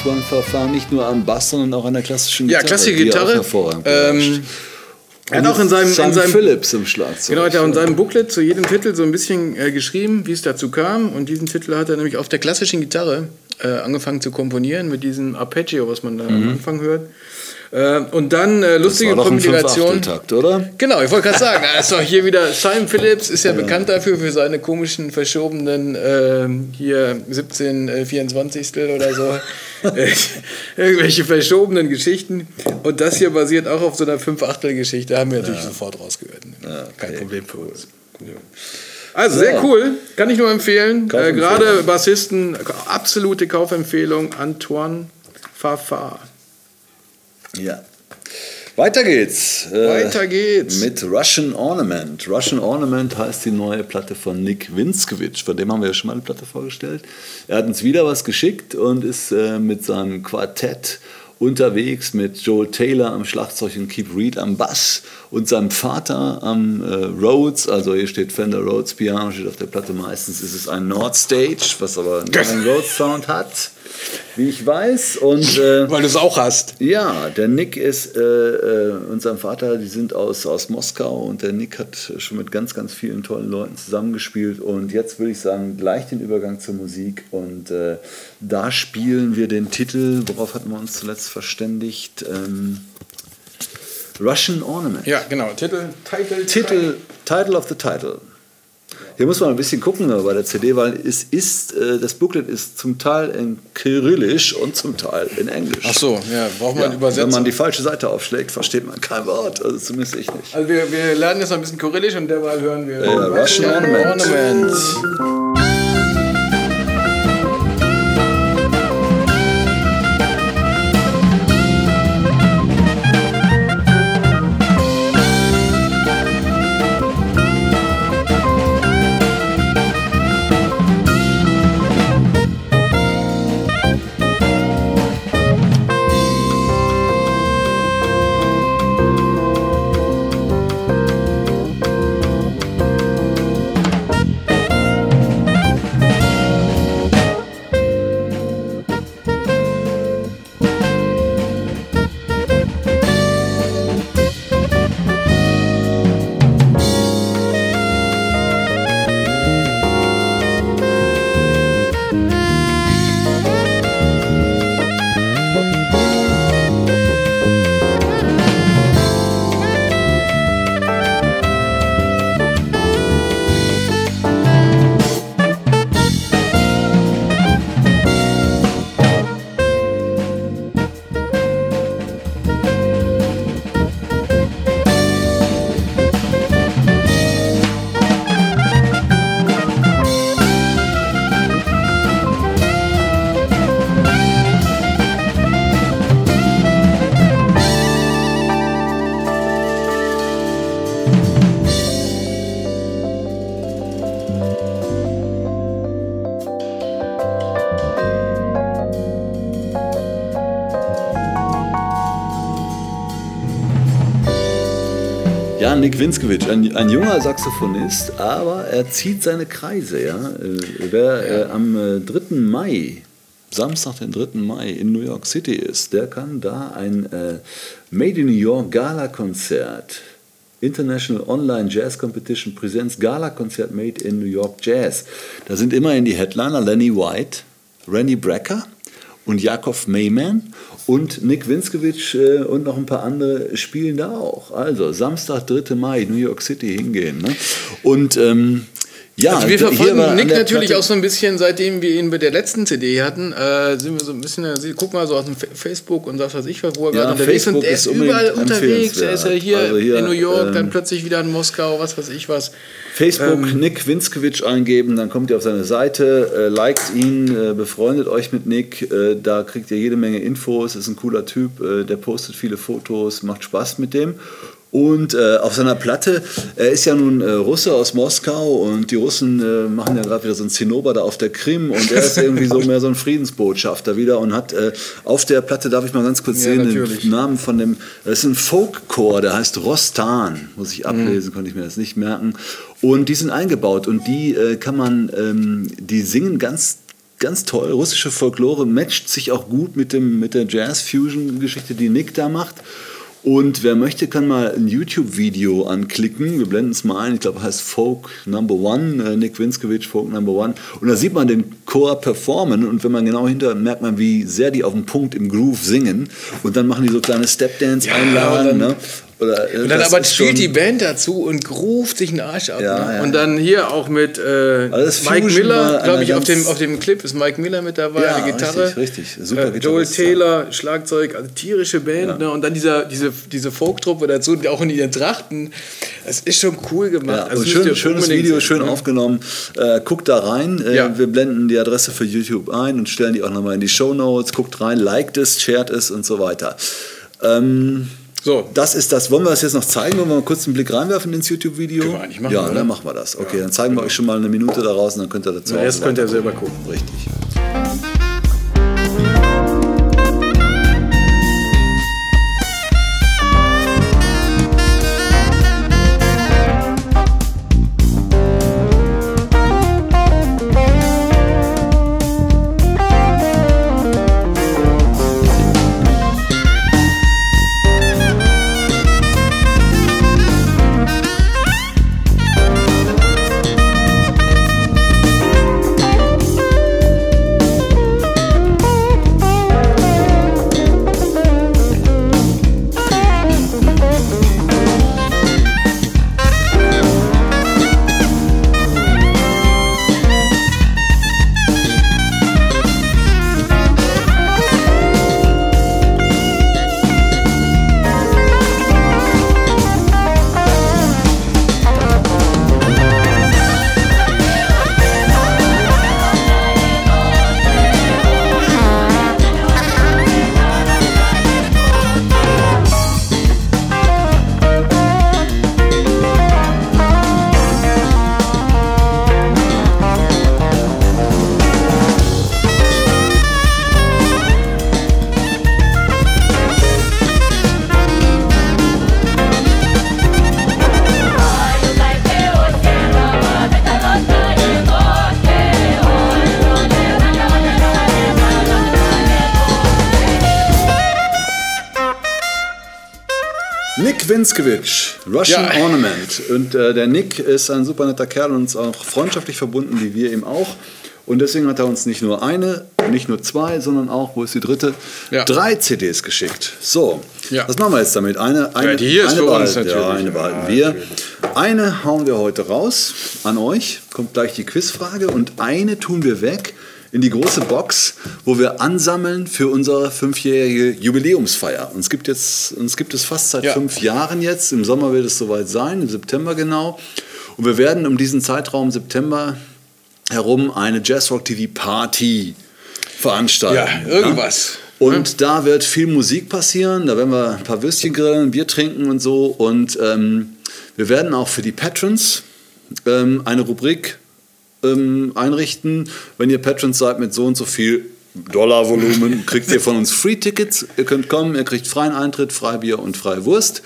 Diesmal Antoine Verfahren nicht nur am Bass, sondern auch an der klassischen Gitarre. Ja, klassische Gitarre. hervorragend ähm, er hat auch in seinem, Sam in seinem Phillips im Schlagzeug. Genau, hat er in seinem Booklet zu jedem Titel so ein bisschen äh, geschrieben, wie es dazu kam. Und diesen Titel hat er nämlich auf der klassischen Gitarre äh, angefangen zu komponieren mit diesem Arpeggio, was man da mhm. am Anfang hört. Äh, und dann äh, lustige das war Kombination. Takt, oder? Genau, ich wollte gerade sagen, ist doch hier wieder Simon Phillips ist ja, ja, bekannt dafür für seine komischen verschobenen äh, hier 17 äh, 24 oder so irgendwelche verschobenen Geschichten. Und das hier basiert auch auf so einer 5 Achtel Geschichte, haben wir natürlich ja. sofort rausgehört. Ja, okay. Kein Problem für uns. Also sehr cool, kann ich nur empfehlen. Äh, Gerade Bassisten, absolute Kaufempfehlung, Antoine Fafard. Ja. Weiter geht's. Äh, Weiter geht's. Mit Russian Ornament. Russian Ornament heißt die neue Platte von Nick Winskewitsch. Von dem haben wir ja schon mal eine Platte vorgestellt. Er hat uns wieder was geschickt und ist äh, mit seinem Quartett unterwegs mit Joel Taylor am Schlagzeug und Keith Reed am Bass und seinem Vater am äh, Rhodes, also hier steht Fender Rhodes Piano, steht auf der Platte meistens ist es ein Nord Stage, was aber einen Rhodes Sound hat wie ich weiß. Und, äh, Weil du es auch hast. Ja, der Nick ist äh, äh, und sein Vater, die sind aus, aus Moskau und der Nick hat schon mit ganz, ganz vielen tollen Leuten zusammengespielt. Und jetzt würde ich sagen, gleich den Übergang zur Musik. Und äh, da spielen wir den Titel, worauf hatten wir uns zuletzt verständigt? Ähm, Russian Ornament. Ja, genau. Titel, Title, Titel, Title of the Title. Hier muss man ein bisschen gucken bei der CD, weil es ist, äh, das Booklet ist zum Teil in Kyrillisch und zum Teil in Englisch. Ach so, ja, braucht man ja, Übersetzung. Wenn man die falsche Seite aufschlägt, versteht man kein Wort, also zumindest ich nicht. Also wir, wir lernen jetzt noch ein bisschen Kyrillisch und derweil hören wir ja, Russian Ornament. Ornament. Nick Winskewitsch, ein, ein, junger Saxophonist, aber er zieht seine Kreise. Ja? Äh, wer äh, am 3. Äh, Mai, Samstag, den 3. Mai in New York City ist, der kann da ein äh, Made in New York Gala-Konzert International Online Jazz Competition Präsenz Gala-Konzert Made in New York Jazz. Da sind immerhin die Headliner Lenny White, Randy Brecker und Jakob Mayman. Und Nick Winskewitsch äh, und noch ein paar andere spielen da auch. Also Samstag, 3. Mai, New York City hingehen. Ne? Und ähm, ja, also wir verfolgen Nick natürlich Platte auch so ein bisschen, seitdem wir ihn bei der letzten CD hatten, äh, sind wir so ein bisschen, guck mal so aus dem Facebook und was weiß ich, wo er ja, gerade unterwegs ist. Er ist überall unterwegs. Er ist ja hier, also hier in New York, ähm, dann plötzlich wieder in Moskau, was weiß ich was. Facebook ähm, Nick Winskewitsch eingeben, dann kommt ihr auf seine Seite, äh, liked ihn, äh, befreundet euch mit Nick, äh, da kriegt ihr jede Menge Infos, ist ein cooler Typ, äh, der postet viele Fotos, macht Spaß mit dem. Und äh, auf seiner Platte, er ist ja nun äh, Russe aus Moskau und die Russen äh, machen ja gerade wieder so ein Zinnober da auf der Krim und er ist irgendwie so mehr so ein Friedensbotschafter wieder und hat äh, auf der Platte, darf ich mal ganz kurz ja, sehen, natürlich. den Namen von dem, das ist ein Folkchor, der heißt Rostan, muss ich ablesen, mhm. konnte ich mir das nicht merken. Und die sind eingebaut und die äh, kann man, ähm, die singen ganz ganz toll. Russische Folklore matcht sich auch gut mit, dem, mit der Jazz-Fusion-Geschichte, die Nick da macht. Und wer möchte, kann mal ein YouTube-Video anklicken. Wir blenden es mal ein. Ich glaube, heißt Folk Number One, äh, Nick Winskowitz, Folk Number One. Und da sieht man den Chor performen. Und wenn man genau hinter, merkt man, wie sehr die auf den Punkt im Groove singen. Und dann machen die so kleine Step-Dance-Einlagen. Ja, ne? Oder, äh, und dann aber spielt die Band dazu und ruft sich einen Arsch ab. Ja, ne? ja. Und dann hier auch mit äh, Mike Miller, glaube ich, auf dem, auf dem Clip ist Mike Miller mit dabei, ja, die Gitarre. Richtig, richtig. Super äh, Joel Taylor, Schlagzeug, also tierische Band. Ne? Und dann dieser, diese, diese Folktruppe dazu, auch in ihren Trachten. Das ist schon cool gemacht. also schön, schönes Video, sehen, schön ne? aufgenommen. Äh, guckt da rein. Äh, wir blenden die Adresse für YouTube ein und stellen die auch nochmal in die Show Notes. Guckt rein, liked es, shared es und so weiter. Ähm, so. Das ist das. Wollen wir das jetzt noch zeigen? Wollen wir mal kurz einen Blick reinwerfen ins YouTube-Video? Ja, oder? dann machen wir das. Okay, ja, dann zeigen wir euch schon mal eine Minute daraus und dann könnt ihr dazu ja, Jetzt könnt ihr selber gucken. Richtig. Winskewitsch, Russian ja. Ornament. Und äh, der Nick ist ein super netter Kerl und uns auch freundschaftlich verbunden, wie wir ihm auch. Und deswegen hat er uns nicht nur eine, nicht nur zwei, sondern auch, wo ist die dritte? Ja. Drei CDs geschickt. So, ja. was machen wir jetzt damit? Eine, eine, ja, die hier eine ist für behalten, uns natürlich. Ja, eine behalten wir. Natürlich. Eine hauen wir heute raus an euch. Kommt gleich die Quizfrage. Und eine tun wir weg in die große Box, wo wir ansammeln für unsere fünfjährige Jubiläumsfeier. Uns gibt, jetzt, uns gibt es fast seit ja. fünf Jahren jetzt. Im Sommer wird es soweit sein, im September genau. Und wir werden um diesen Zeitraum September herum eine Jazzrock TV Party veranstalten. Ja, irgendwas. Ja? Und da wird viel Musik passieren. Da werden wir ein paar Würstchen grillen, Bier trinken und so. Und ähm, wir werden auch für die Patrons ähm, eine Rubrik ähm, einrichten. Wenn ihr Patrons seid mit so und so viel Dollarvolumen, kriegt ihr von uns Free-Tickets. Ihr könnt kommen, ihr kriegt freien Eintritt, Freibier und freie Wurst.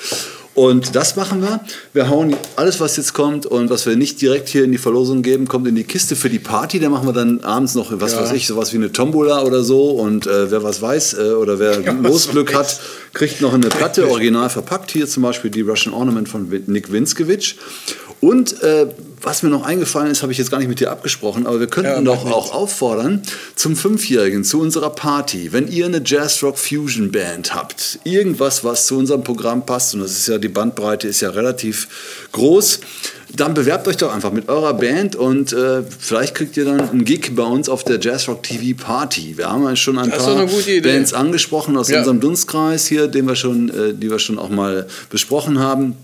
Und das machen wir. Wir hauen alles, was jetzt kommt und was wir nicht direkt hier in die Verlosung geben, kommt in die Kiste für die Party. Da machen wir dann abends noch, was ja. weiß ich, sowas wie eine Tombola oder so. Und äh, wer was weiß äh, oder wer ja, Losglück hat, kriegt noch eine Platte original verpackt. Hier zum Beispiel die Russian Ornament von Nick Winskewitsch. Und äh, was mir noch eingefallen ist, habe ich jetzt gar nicht mit dir abgesprochen, aber wir könnten ja, doch auch auffordern zum Fünfjährigen, zu unserer Party, wenn ihr eine Jazz-Rock Fusion Band habt, irgendwas, was zu unserem Programm passt, und das ist ja, die Bandbreite ist ja relativ groß, dann bewerbt euch doch einfach mit eurer Band und äh, vielleicht kriegt ihr dann einen Gig bei uns auf der Jazzrock TV Party. Wir haben ja schon ein das paar Bands angesprochen aus ja. unserem Dunstkreis hier, den wir schon, äh, die wir schon auch mal besprochen haben.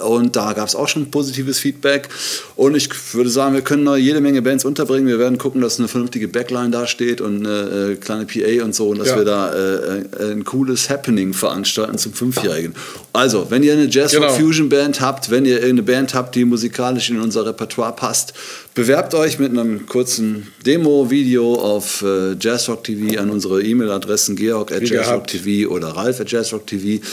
Und da gab es auch schon positives Feedback. Und ich würde sagen, wir können noch jede Menge Bands unterbringen. Wir werden gucken, dass eine vernünftige Backline da steht und eine äh, kleine PA und so. Und dass ja. wir da äh, ein cooles Happening veranstalten zum Fünfjährigen. Also, wenn ihr eine Jazz genau. Fusion Band habt, wenn ihr irgendeine Band habt, die musikalisch in unser Repertoire passt, bewerbt euch mit einem kurzen Demo-Video auf äh, Jazzrock TV an unsere E-Mail-Adressen georg at jazzrock TV oder ralf at jazzrock TV.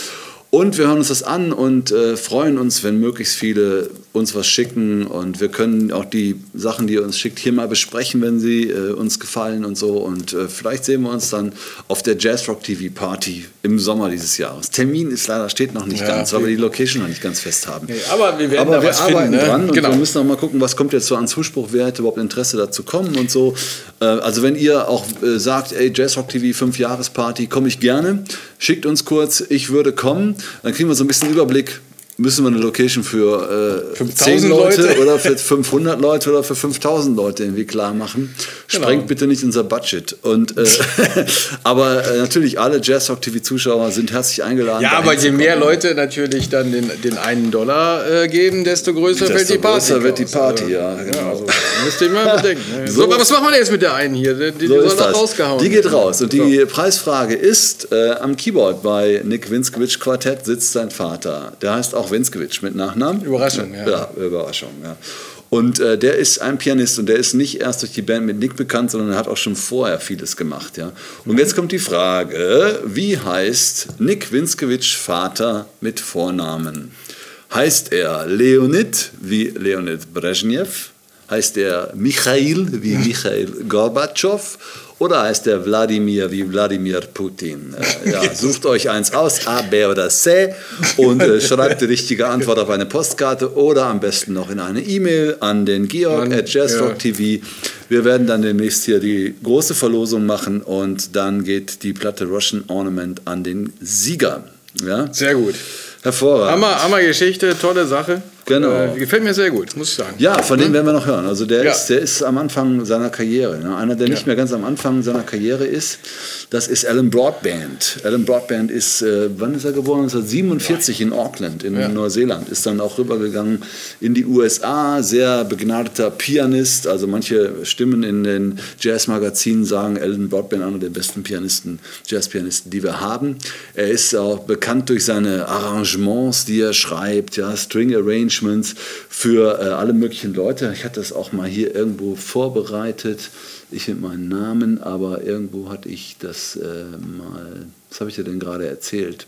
Und wir hören uns das an und äh, freuen uns, wenn möglichst viele uns was schicken. Und wir können auch die Sachen, die ihr uns schickt, hier mal besprechen, wenn sie äh, uns gefallen und so. Und äh, vielleicht sehen wir uns dann auf der Jazzrock TV Party im Sommer dieses Jahres. Termin ist leider steht noch nicht ja, ganz, weil wir die Location noch nicht ganz fest haben. Nee, aber wir werden aber wir arbeiten finden, ne? dran und genau. wir müssen auch mal gucken, was kommt jetzt so an Zuspruch, wer hat überhaupt Interesse dazu kommen und so. Äh, also wenn ihr auch äh, sagt, ey, Jazzrock TV 5 Jahres Party, komme ich gerne. Schickt uns kurz, ich würde kommen. Dann kriegen wir so ein bisschen Überblick, müssen wir eine Location für äh, 10 Leute, Leute, oder für 500 Leute oder für 5000 Leute irgendwie klar machen. Genau. Sprengt bitte nicht unser Budget. Und, äh, aber äh, natürlich alle Jazz Talk TV Zuschauer sind herzlich eingeladen. Ja, aber je mehr Leute natürlich dann den, den einen Dollar äh, geben, desto größer desto wird die Party. Größer wird die Party, also, ja, genau. Ja, also, müsst ihr mal bedenken. So, so, was machen wir jetzt mit der einen hier? Die, die so soll rausgehauen. Die geht raus. Und die so. Preisfrage ist: äh, Am Keyboard bei Nick Winskowitsch Quartett sitzt sein Vater. Der heißt auch Winskowitsch mit Nachnamen. Überraschung, ja. Ja, Überraschung, ja. Und äh, der ist ein Pianist und der ist nicht erst durch die Band mit Nick bekannt, sondern er hat auch schon vorher vieles gemacht. Ja? Und jetzt kommt die Frage, wie heißt Nick Winskewitsch Vater mit Vornamen? Heißt er Leonid wie Leonid Brezhnev? Heißt er Michail wie Michail Gorbatschow? Oder heißt der Wladimir wie Wladimir Putin? Äh, ja, sucht euch eins aus, A, B oder C, und äh, schreibt die richtige Antwort auf eine Postkarte oder am besten noch in eine E-Mail an den Georg at Jazzrock ja. Wir werden dann demnächst hier die große Verlosung machen und dann geht die Platte Russian Ornament an den Sieger. Ja? Sehr gut. Hervorragend. Hammer, Hammer Geschichte, tolle Sache. Genau. Äh, gefällt mir sehr gut, muss ich sagen. Ja, von dem hm? werden wir noch hören. Also der, ja. ist, der ist am Anfang seiner Karriere. Ne? Einer, der nicht ja. mehr ganz am Anfang seiner Karriere ist, das ist Alan Broadband. Alan Broadband ist, äh, wann ist er geboren? 1947 in Auckland in ja. Neuseeland. Ist dann auch rübergegangen in die USA. Sehr begnadeter Pianist. Also manche Stimmen in den Jazzmagazinen sagen, Alan Broadband einer der besten Pianisten, Jazzpianisten, die wir haben. Er ist auch bekannt durch seine Arrangements, die er schreibt, ja, String Arrangements Arrangements für äh, alle möglichen Leute. Ich hatte das auch mal hier irgendwo vorbereitet. Ich mit meinen Namen, aber irgendwo hatte ich das äh, mal. Was habe ich dir denn gerade erzählt?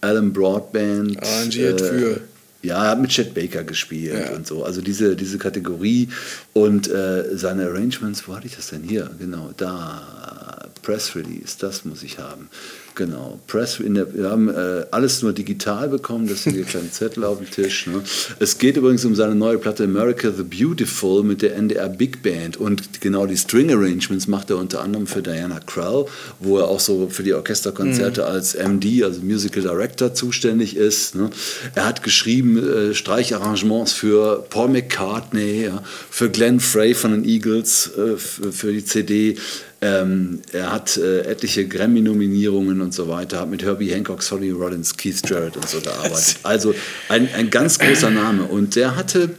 Alan Broadband. Arrangiert äh, für. Ja, er hat mit Chet Baker gespielt ja. und so. Also diese, diese Kategorie und äh, seine Arrangements, wo hatte ich das denn hier? Genau, da. Press Release, das muss ich haben. Genau, Press, in der, wir haben äh, alles nur digital bekommen, das sind hier kleine Zettel auf dem Tisch. Ne? Es geht übrigens um seine neue Platte America the Beautiful mit der NDR Big Band und genau die String Arrangements macht er unter anderem für Diana Krall, wo er auch so für die Orchesterkonzerte mhm. als MD, also Musical Director, zuständig ist. Ne? Er hat geschrieben äh, Streicharrangements für Paul McCartney, ja, für Glenn Frey von den Eagles, äh, für die CD. Ähm, er hat äh, etliche Grammy-Nominierungen und so weiter, hat mit Herbie Hancock, Sonny Rollins, Keith Jarrett und so gearbeitet. Also ein, ein ganz großer Name. Und der hatte,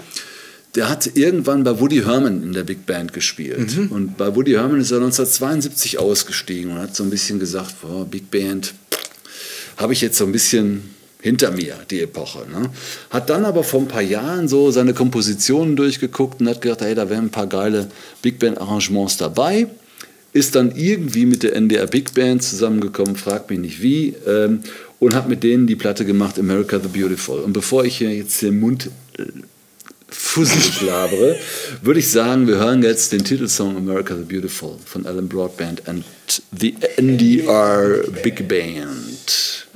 der hat irgendwann bei Woody Herman in der Big Band gespielt. Mhm. Und bei Woody Herman ist er 1972 ausgestiegen und hat so ein bisschen gesagt, boah, Big Band habe ich jetzt so ein bisschen hinter mir, die Epoche. Ne? Hat dann aber vor ein paar Jahren so seine Kompositionen durchgeguckt und hat gedacht, hey, da wären ein paar geile Big Band-Arrangements dabei ist dann irgendwie mit der NDR Big Band zusammengekommen, frag mich nicht wie, ähm, und hat mit denen die Platte gemacht, America the Beautiful. Und bevor ich hier jetzt den Mund äh, fusselig labere, würde ich sagen, wir hören jetzt den Titelsong America the Beautiful von Alan Broadband and the NDR Big Band.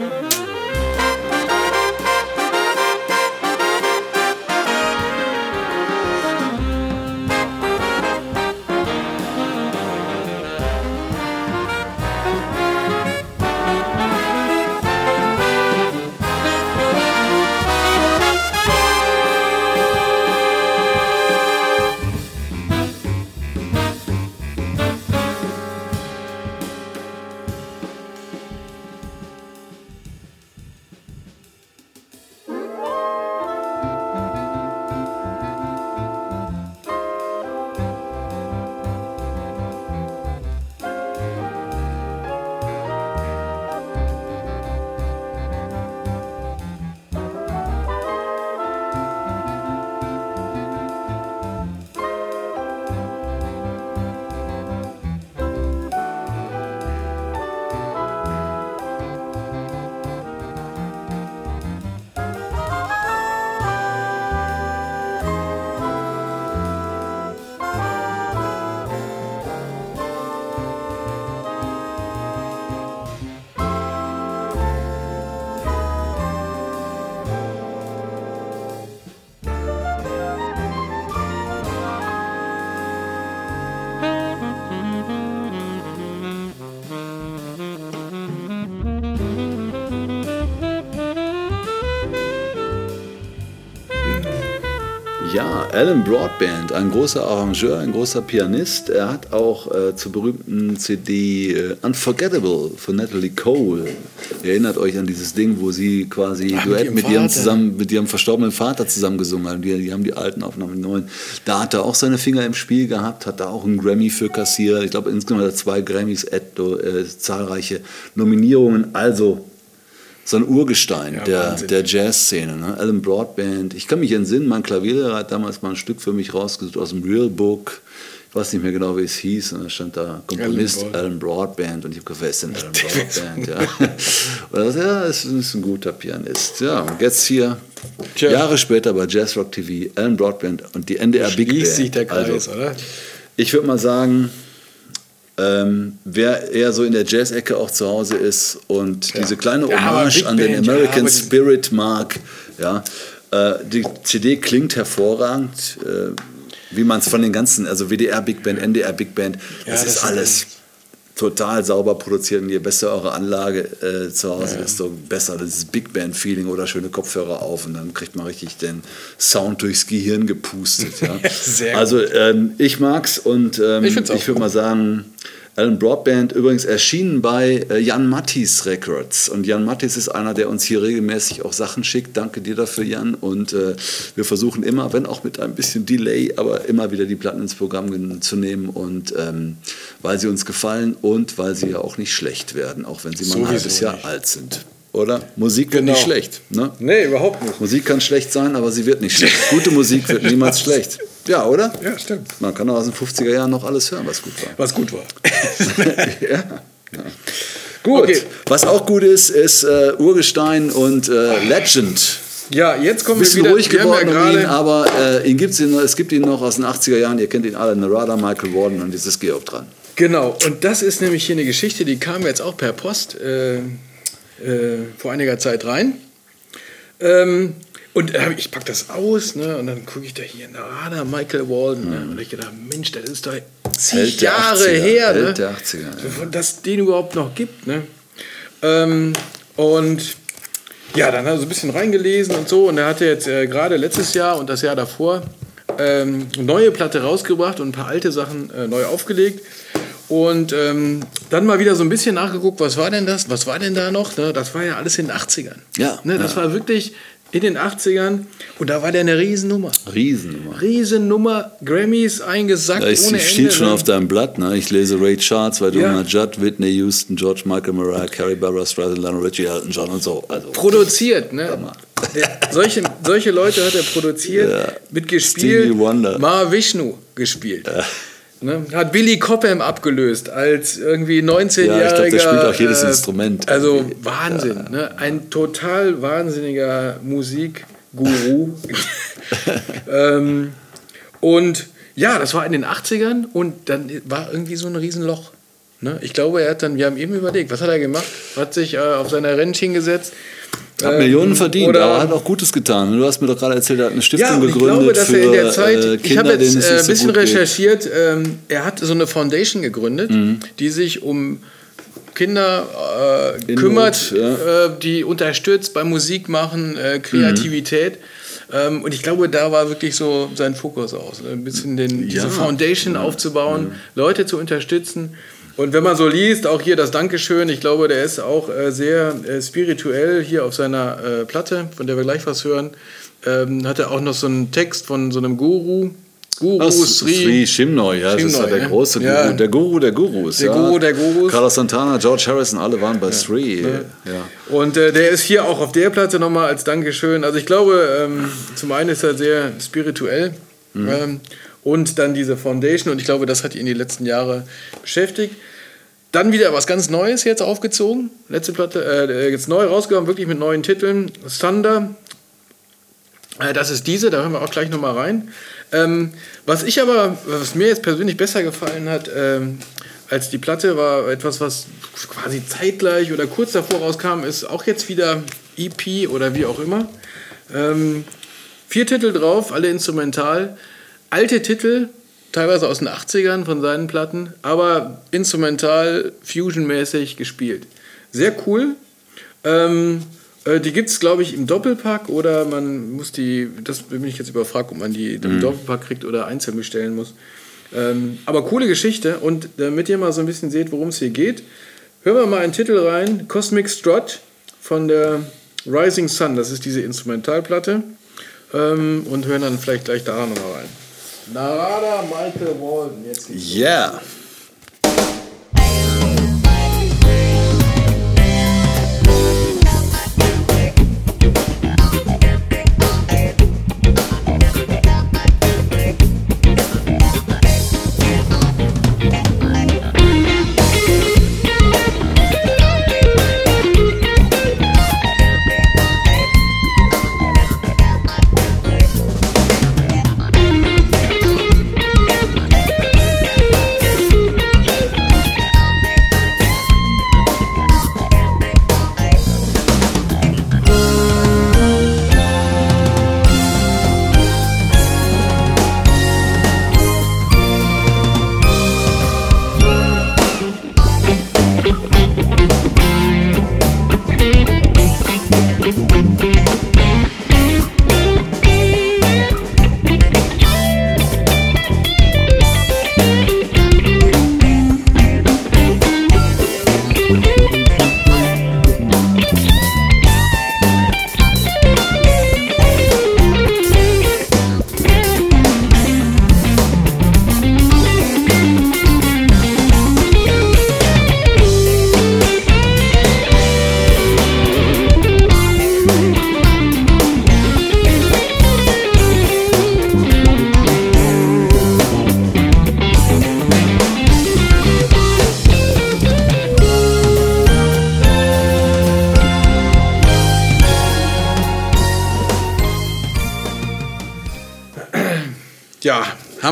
Ja, Alan Broadband, ein großer Arrangeur, ein großer Pianist. Er hat auch äh, zur berühmten CD äh, Unforgettable von Natalie Cole. Erinnert euch an dieses Ding, wo sie quasi Ach, Duett mit, mit ihrem, zusammen, mit ihrem verstorbenen Vater zusammen gesungen haben. Die, die haben die alten Aufnahmen, neuen. Da hat er auch seine Finger im Spiel gehabt, hat da auch einen Grammy für kassiert. Ich glaube, insgesamt hat er zwei Grammys, äh, zahlreiche Nominierungen. Also so ein Urgestein ja, der, der Jazzszene. Ne? Alan Broadband. Ich kann mich entsinnen, mein Klavierlehrer hat damals mal ein Stück für mich rausgesucht aus dem Real Book. Ich weiß nicht mehr genau, wie es hieß. Und da stand da Komponist Alan, Alan Broadband. Und ich habe gefragt, wer ist denn Alan Broadband? ja. Und das, ja, ist, ist ein guter Pianist. Ja, und jetzt hier, Tja. Jahre später bei Jazz Rock TV, Alan Broadband und die NDR Big Band. sich der Kreis, also, oder? Ich würde mal sagen, ähm, wer eher so in der Jazz-Ecke auch zu Hause ist und ja. diese kleine Hommage ja, an den American ja, Spirit mag, ja, äh, die CD klingt hervorragend, äh, wie man es von den ganzen, also WDR Big Band, NDR Big Band, das, das ist alles total sauber produziert und je besser eure Anlage äh, zu Hause, ja. desto besser das Big Band Feeling oder schöne Kopfhörer auf und dann kriegt man richtig den Sound durchs Gehirn gepustet. Ja. also ähm, ich mag's und ähm, ich, ich würde mal sagen, Alan Broadband übrigens erschienen bei äh, Jan Mattis Records. Und Jan Mattis ist einer, der uns hier regelmäßig auch Sachen schickt. Danke dir dafür, Jan. Und äh, wir versuchen immer, wenn auch mit ein bisschen Delay, aber immer wieder die Platten ins Programm zu nehmen. Und ähm, weil sie uns gefallen und weil sie ja auch nicht schlecht werden, auch wenn sie mal ein halbes Jahr nicht. alt sind. Oder? Musik wird genau. nicht schlecht. Ne? Nee, überhaupt nicht. Musik kann schlecht sein, aber sie wird nicht schlecht. Gute Musik wird niemals schlecht. Ja, oder? Ja, stimmt. Man kann auch aus den 50er Jahren noch alles hören, was gut war. Was gut war. ja. ja. Gut. Okay. Was auch gut ist, ist äh, Urgestein und äh, Legend. Ja, jetzt kommen wir wieder. ruhig geworden um ihn, aber äh, ihn gibt's ihn, es gibt ihn noch aus den 80er Jahren. Ihr kennt ihn alle, Narada, Michael Warden und jetzt ist Georg dran. Genau, und das ist nämlich hier eine Geschichte, die kam jetzt auch per Post äh, äh, vor einiger Zeit rein. Ähm, und äh, ich packe das aus, ne, und dann gucke ich da hier, Narada, Michael Walden, ne, und ich gedacht, Mensch, das ist doch zig Jahre 80er, her, ne, 80er, ja. dass den überhaupt noch gibt, ne. Ähm, und ja, dann hat er so ein bisschen reingelesen und so, und er hatte jetzt äh, gerade letztes Jahr und das Jahr davor ähm, eine neue Platte rausgebracht und ein paar alte Sachen äh, neu aufgelegt. Und ähm, dann mal wieder so ein bisschen nachgeguckt, was war denn das? Was war denn da noch? Ne? Das war ja alles in den 80ern. Ja. Ne? Das ja. war wirklich in den 80ern und da war der eine Riesennummer. Riesennummer. Riesennummer, Grammys eingesackt ja, ich, ohne steht Ende, schon ne? auf deinem Blatt, ne? Ich lese Ray Charles, weil ja. Judd, Whitney Houston, George Michael, Mariah Carey, Barbara Streisand, Lionel Richie, Elton John und so. Also, Produziert, ne? Der, solche, solche Leute hat er produziert, ja. mitgespielt. Stevie Wonder. Ma Vishnu gespielt. Ja. Ne? Hat Billy Cobham abgelöst als irgendwie 19-jähriger. Ja, ich glaube, der spielt auch jedes äh, Instrument. Also. Wahnsinn. Ja. Ne? Ein total wahnsinniger Musikguru. ähm, und ja, das war in den 80ern und dann war irgendwie so ein Riesenloch. Ne? Ich glaube, er hat dann, wir haben eben überlegt, was hat er gemacht? Hat sich äh, auf seiner Rennschiene gesetzt hat Millionen ähm, verdient, Oder aber hat auch Gutes getan. Du hast mir doch gerade erzählt, er hat eine Stiftung ja, gegründet. Ich glaube, dass für, er in der Zeit, äh, Kinder, ich habe jetzt äh, ein bisschen so recherchiert, ähm, er hat so eine Foundation gegründet, mhm. die sich um Kinder äh, kümmert, ja. äh, die unterstützt beim Musikmachen, äh, Kreativität. Mhm. Ähm, und ich glaube, da war wirklich so sein Fokus aus. Ein bisschen den, diese Foundation aufzubauen, Leute zu unterstützen. Und wenn man so liest, auch hier das Dankeschön, ich glaube, der ist auch äh, sehr äh, spirituell hier auf seiner äh, Platte, von der wir gleich was hören. Ähm, hat er auch noch so einen Text von so einem Guru. Guru Sri, Sri Shimnoi, ja, Shimnoi, das ist ja der ne? große Guru, ja. der Guru der Gurus. Der ja. Guru der Gurus. Carlos Santana, George Harrison, alle waren bei ja. Sri. Ja. Und äh, der ist hier auch auf der Platte nochmal als Dankeschön. Also ich glaube, ähm, zum einen ist er sehr spirituell. Mhm. Ähm, und dann diese Foundation. Und ich glaube, das hat ihn die letzten Jahre beschäftigt. Dann wieder was ganz Neues jetzt aufgezogen. Letzte Platte, äh, jetzt neu rausgekommen, wirklich mit neuen Titeln. Thunder. Äh, das ist diese, da hören wir auch gleich nochmal rein. Ähm, was ich aber, was mir jetzt persönlich besser gefallen hat, ähm, als die Platte, war etwas, was quasi zeitgleich oder kurz davor rauskam, ist auch jetzt wieder EP oder wie auch immer. Ähm, vier Titel drauf, alle instrumental alte Titel, teilweise aus den 80ern von seinen Platten, aber instrumental, fusionmäßig gespielt. Sehr cool. Ähm, Äh, die gibt es, glaube ich, im Doppelpack oder man muss die, das bin ich jetzt überfragt, ob man die im Doppelpack kriegt oder einzeln bestellen muss. Ähm, aber coole Geschichte und damit ihr mal so ein bisschen seht, worum es hier geht, hören wir mal einen Titel rein: Cosmic Strut von der Rising Sun. Das ist diese Instrumentalplatte. Ähm, und hören dann vielleicht gleich da nochmal rein. Narada Michael Walden. Jetzt los. Yeah. Ja,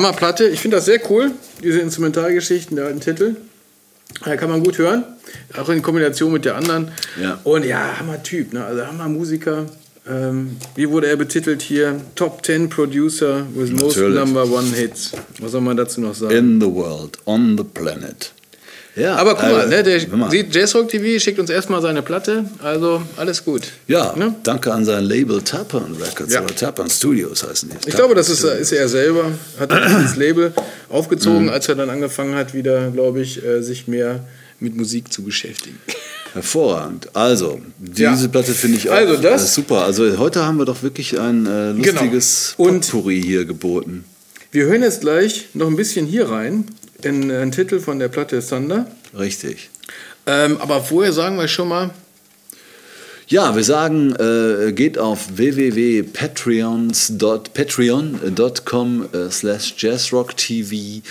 Hammerplatte. Ich finde das sehr cool, diese Instrumentalgeschichten, der alten Titel. Da kann man gut hören, auch in Kombination mit der anderen. Ja. Und ja, Hammer-Typ, ne? also Hammer-Musiker. Ähm, wie wurde er betitelt hier? Top 10 Producer with most Natürlich. number one hits. Was soll man dazu noch sagen? In the world, on the planet. Ja, Aber guck mal, äh, ne, der mal. sieht Jazzrock TV, schickt uns erstmal seine Platte, also alles gut. Ja, Ne? danke an sein Label Tappern Records Ja. oder Tappern Studios heißen die. Ich glaube, das ist, ist er selber, hat das Label aufgezogen, Mhm. als er dann angefangen hat, wieder, glaube ich, äh, sich mehr mit Musik zu beschäftigen. Hervorragend. Also, diese Ja. Platte finde ich auch Also das- äh, super. Also heute haben wir doch wirklich ein äh, lustiges Genau. Und- hier geboten. Wir hören jetzt gleich noch ein bisschen hier rein, in äh, einen Titel von der Platte Thunder. Richtig. Ähm, aber vorher sagen wir schon mal, Ja, wir sagen, äh, geht auf www.patreon.com äh, slash jazzrocktv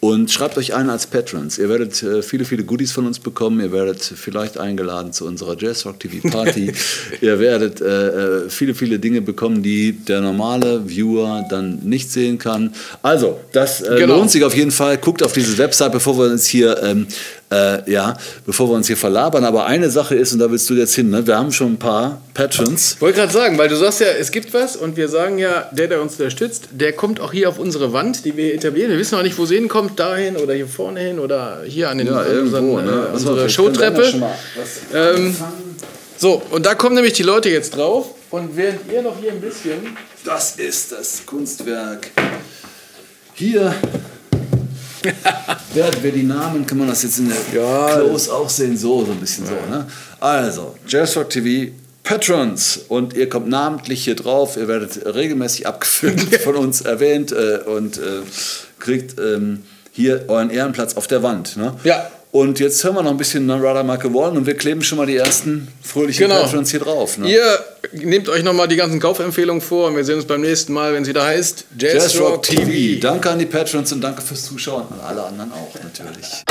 und schreibt euch ein als Patrons. Ihr werdet äh, viele, viele Goodies von uns bekommen. Ihr werdet vielleicht eingeladen zu unserer Jazzrock TV Party. Ihr werdet äh, äh, viele, viele Dinge bekommen, die der normale Viewer dann nicht sehen kann. Also, das äh, Genau. lohnt sich auf jeden Fall. Guckt auf diese Website, bevor wir uns hier, ähm, äh, ja, bevor wir uns hier verlabern. Aber eine Sache ist, und da willst du jetzt hin, ne? wir haben schon ein paar Patrons. wollte gerade sagen, weil du sagst ja, es gibt was und wir sagen ja, der, der uns unterstützt, der kommt auch hier auf unsere Wand, die wir etablieren. Wir wissen noch nicht, wo sie hinkommt, dahin oder hier vorne hin oder hier an den Ja, irgendwo, unseren, ne? äh, unsere Showtreppe. Ähm, so, und da kommen nämlich die Leute jetzt drauf und während ihr noch hier ein bisschen Das ist das Kunstwerk. Hier werden wir die Namen, kann man das jetzt in der Ja. Close auch sehen, so, so ein bisschen so. Ne? Also, Jazzrock TV, Patrons und ihr kommt namentlich hier drauf, ihr werdet regelmäßig abgefilmt, von uns erwähnt äh, und äh, kriegt ähm, hier euren Ehrenplatz auf der Wand. Ne? Ja. Und jetzt hören wir noch ein bisschen Narada Michael Wallen und wir kleben schon mal die ersten fröhlichen Genau. Patrons hier drauf. Ne? Ihr nehmt euch nochmal die ganzen Kaufempfehlungen vor und wir sehen uns beim nächsten Mal, wenn es wieder heißt Jazzrock TV. Danke an die Patrons und danke fürs Zuschauen. Und alle anderen auch natürlich.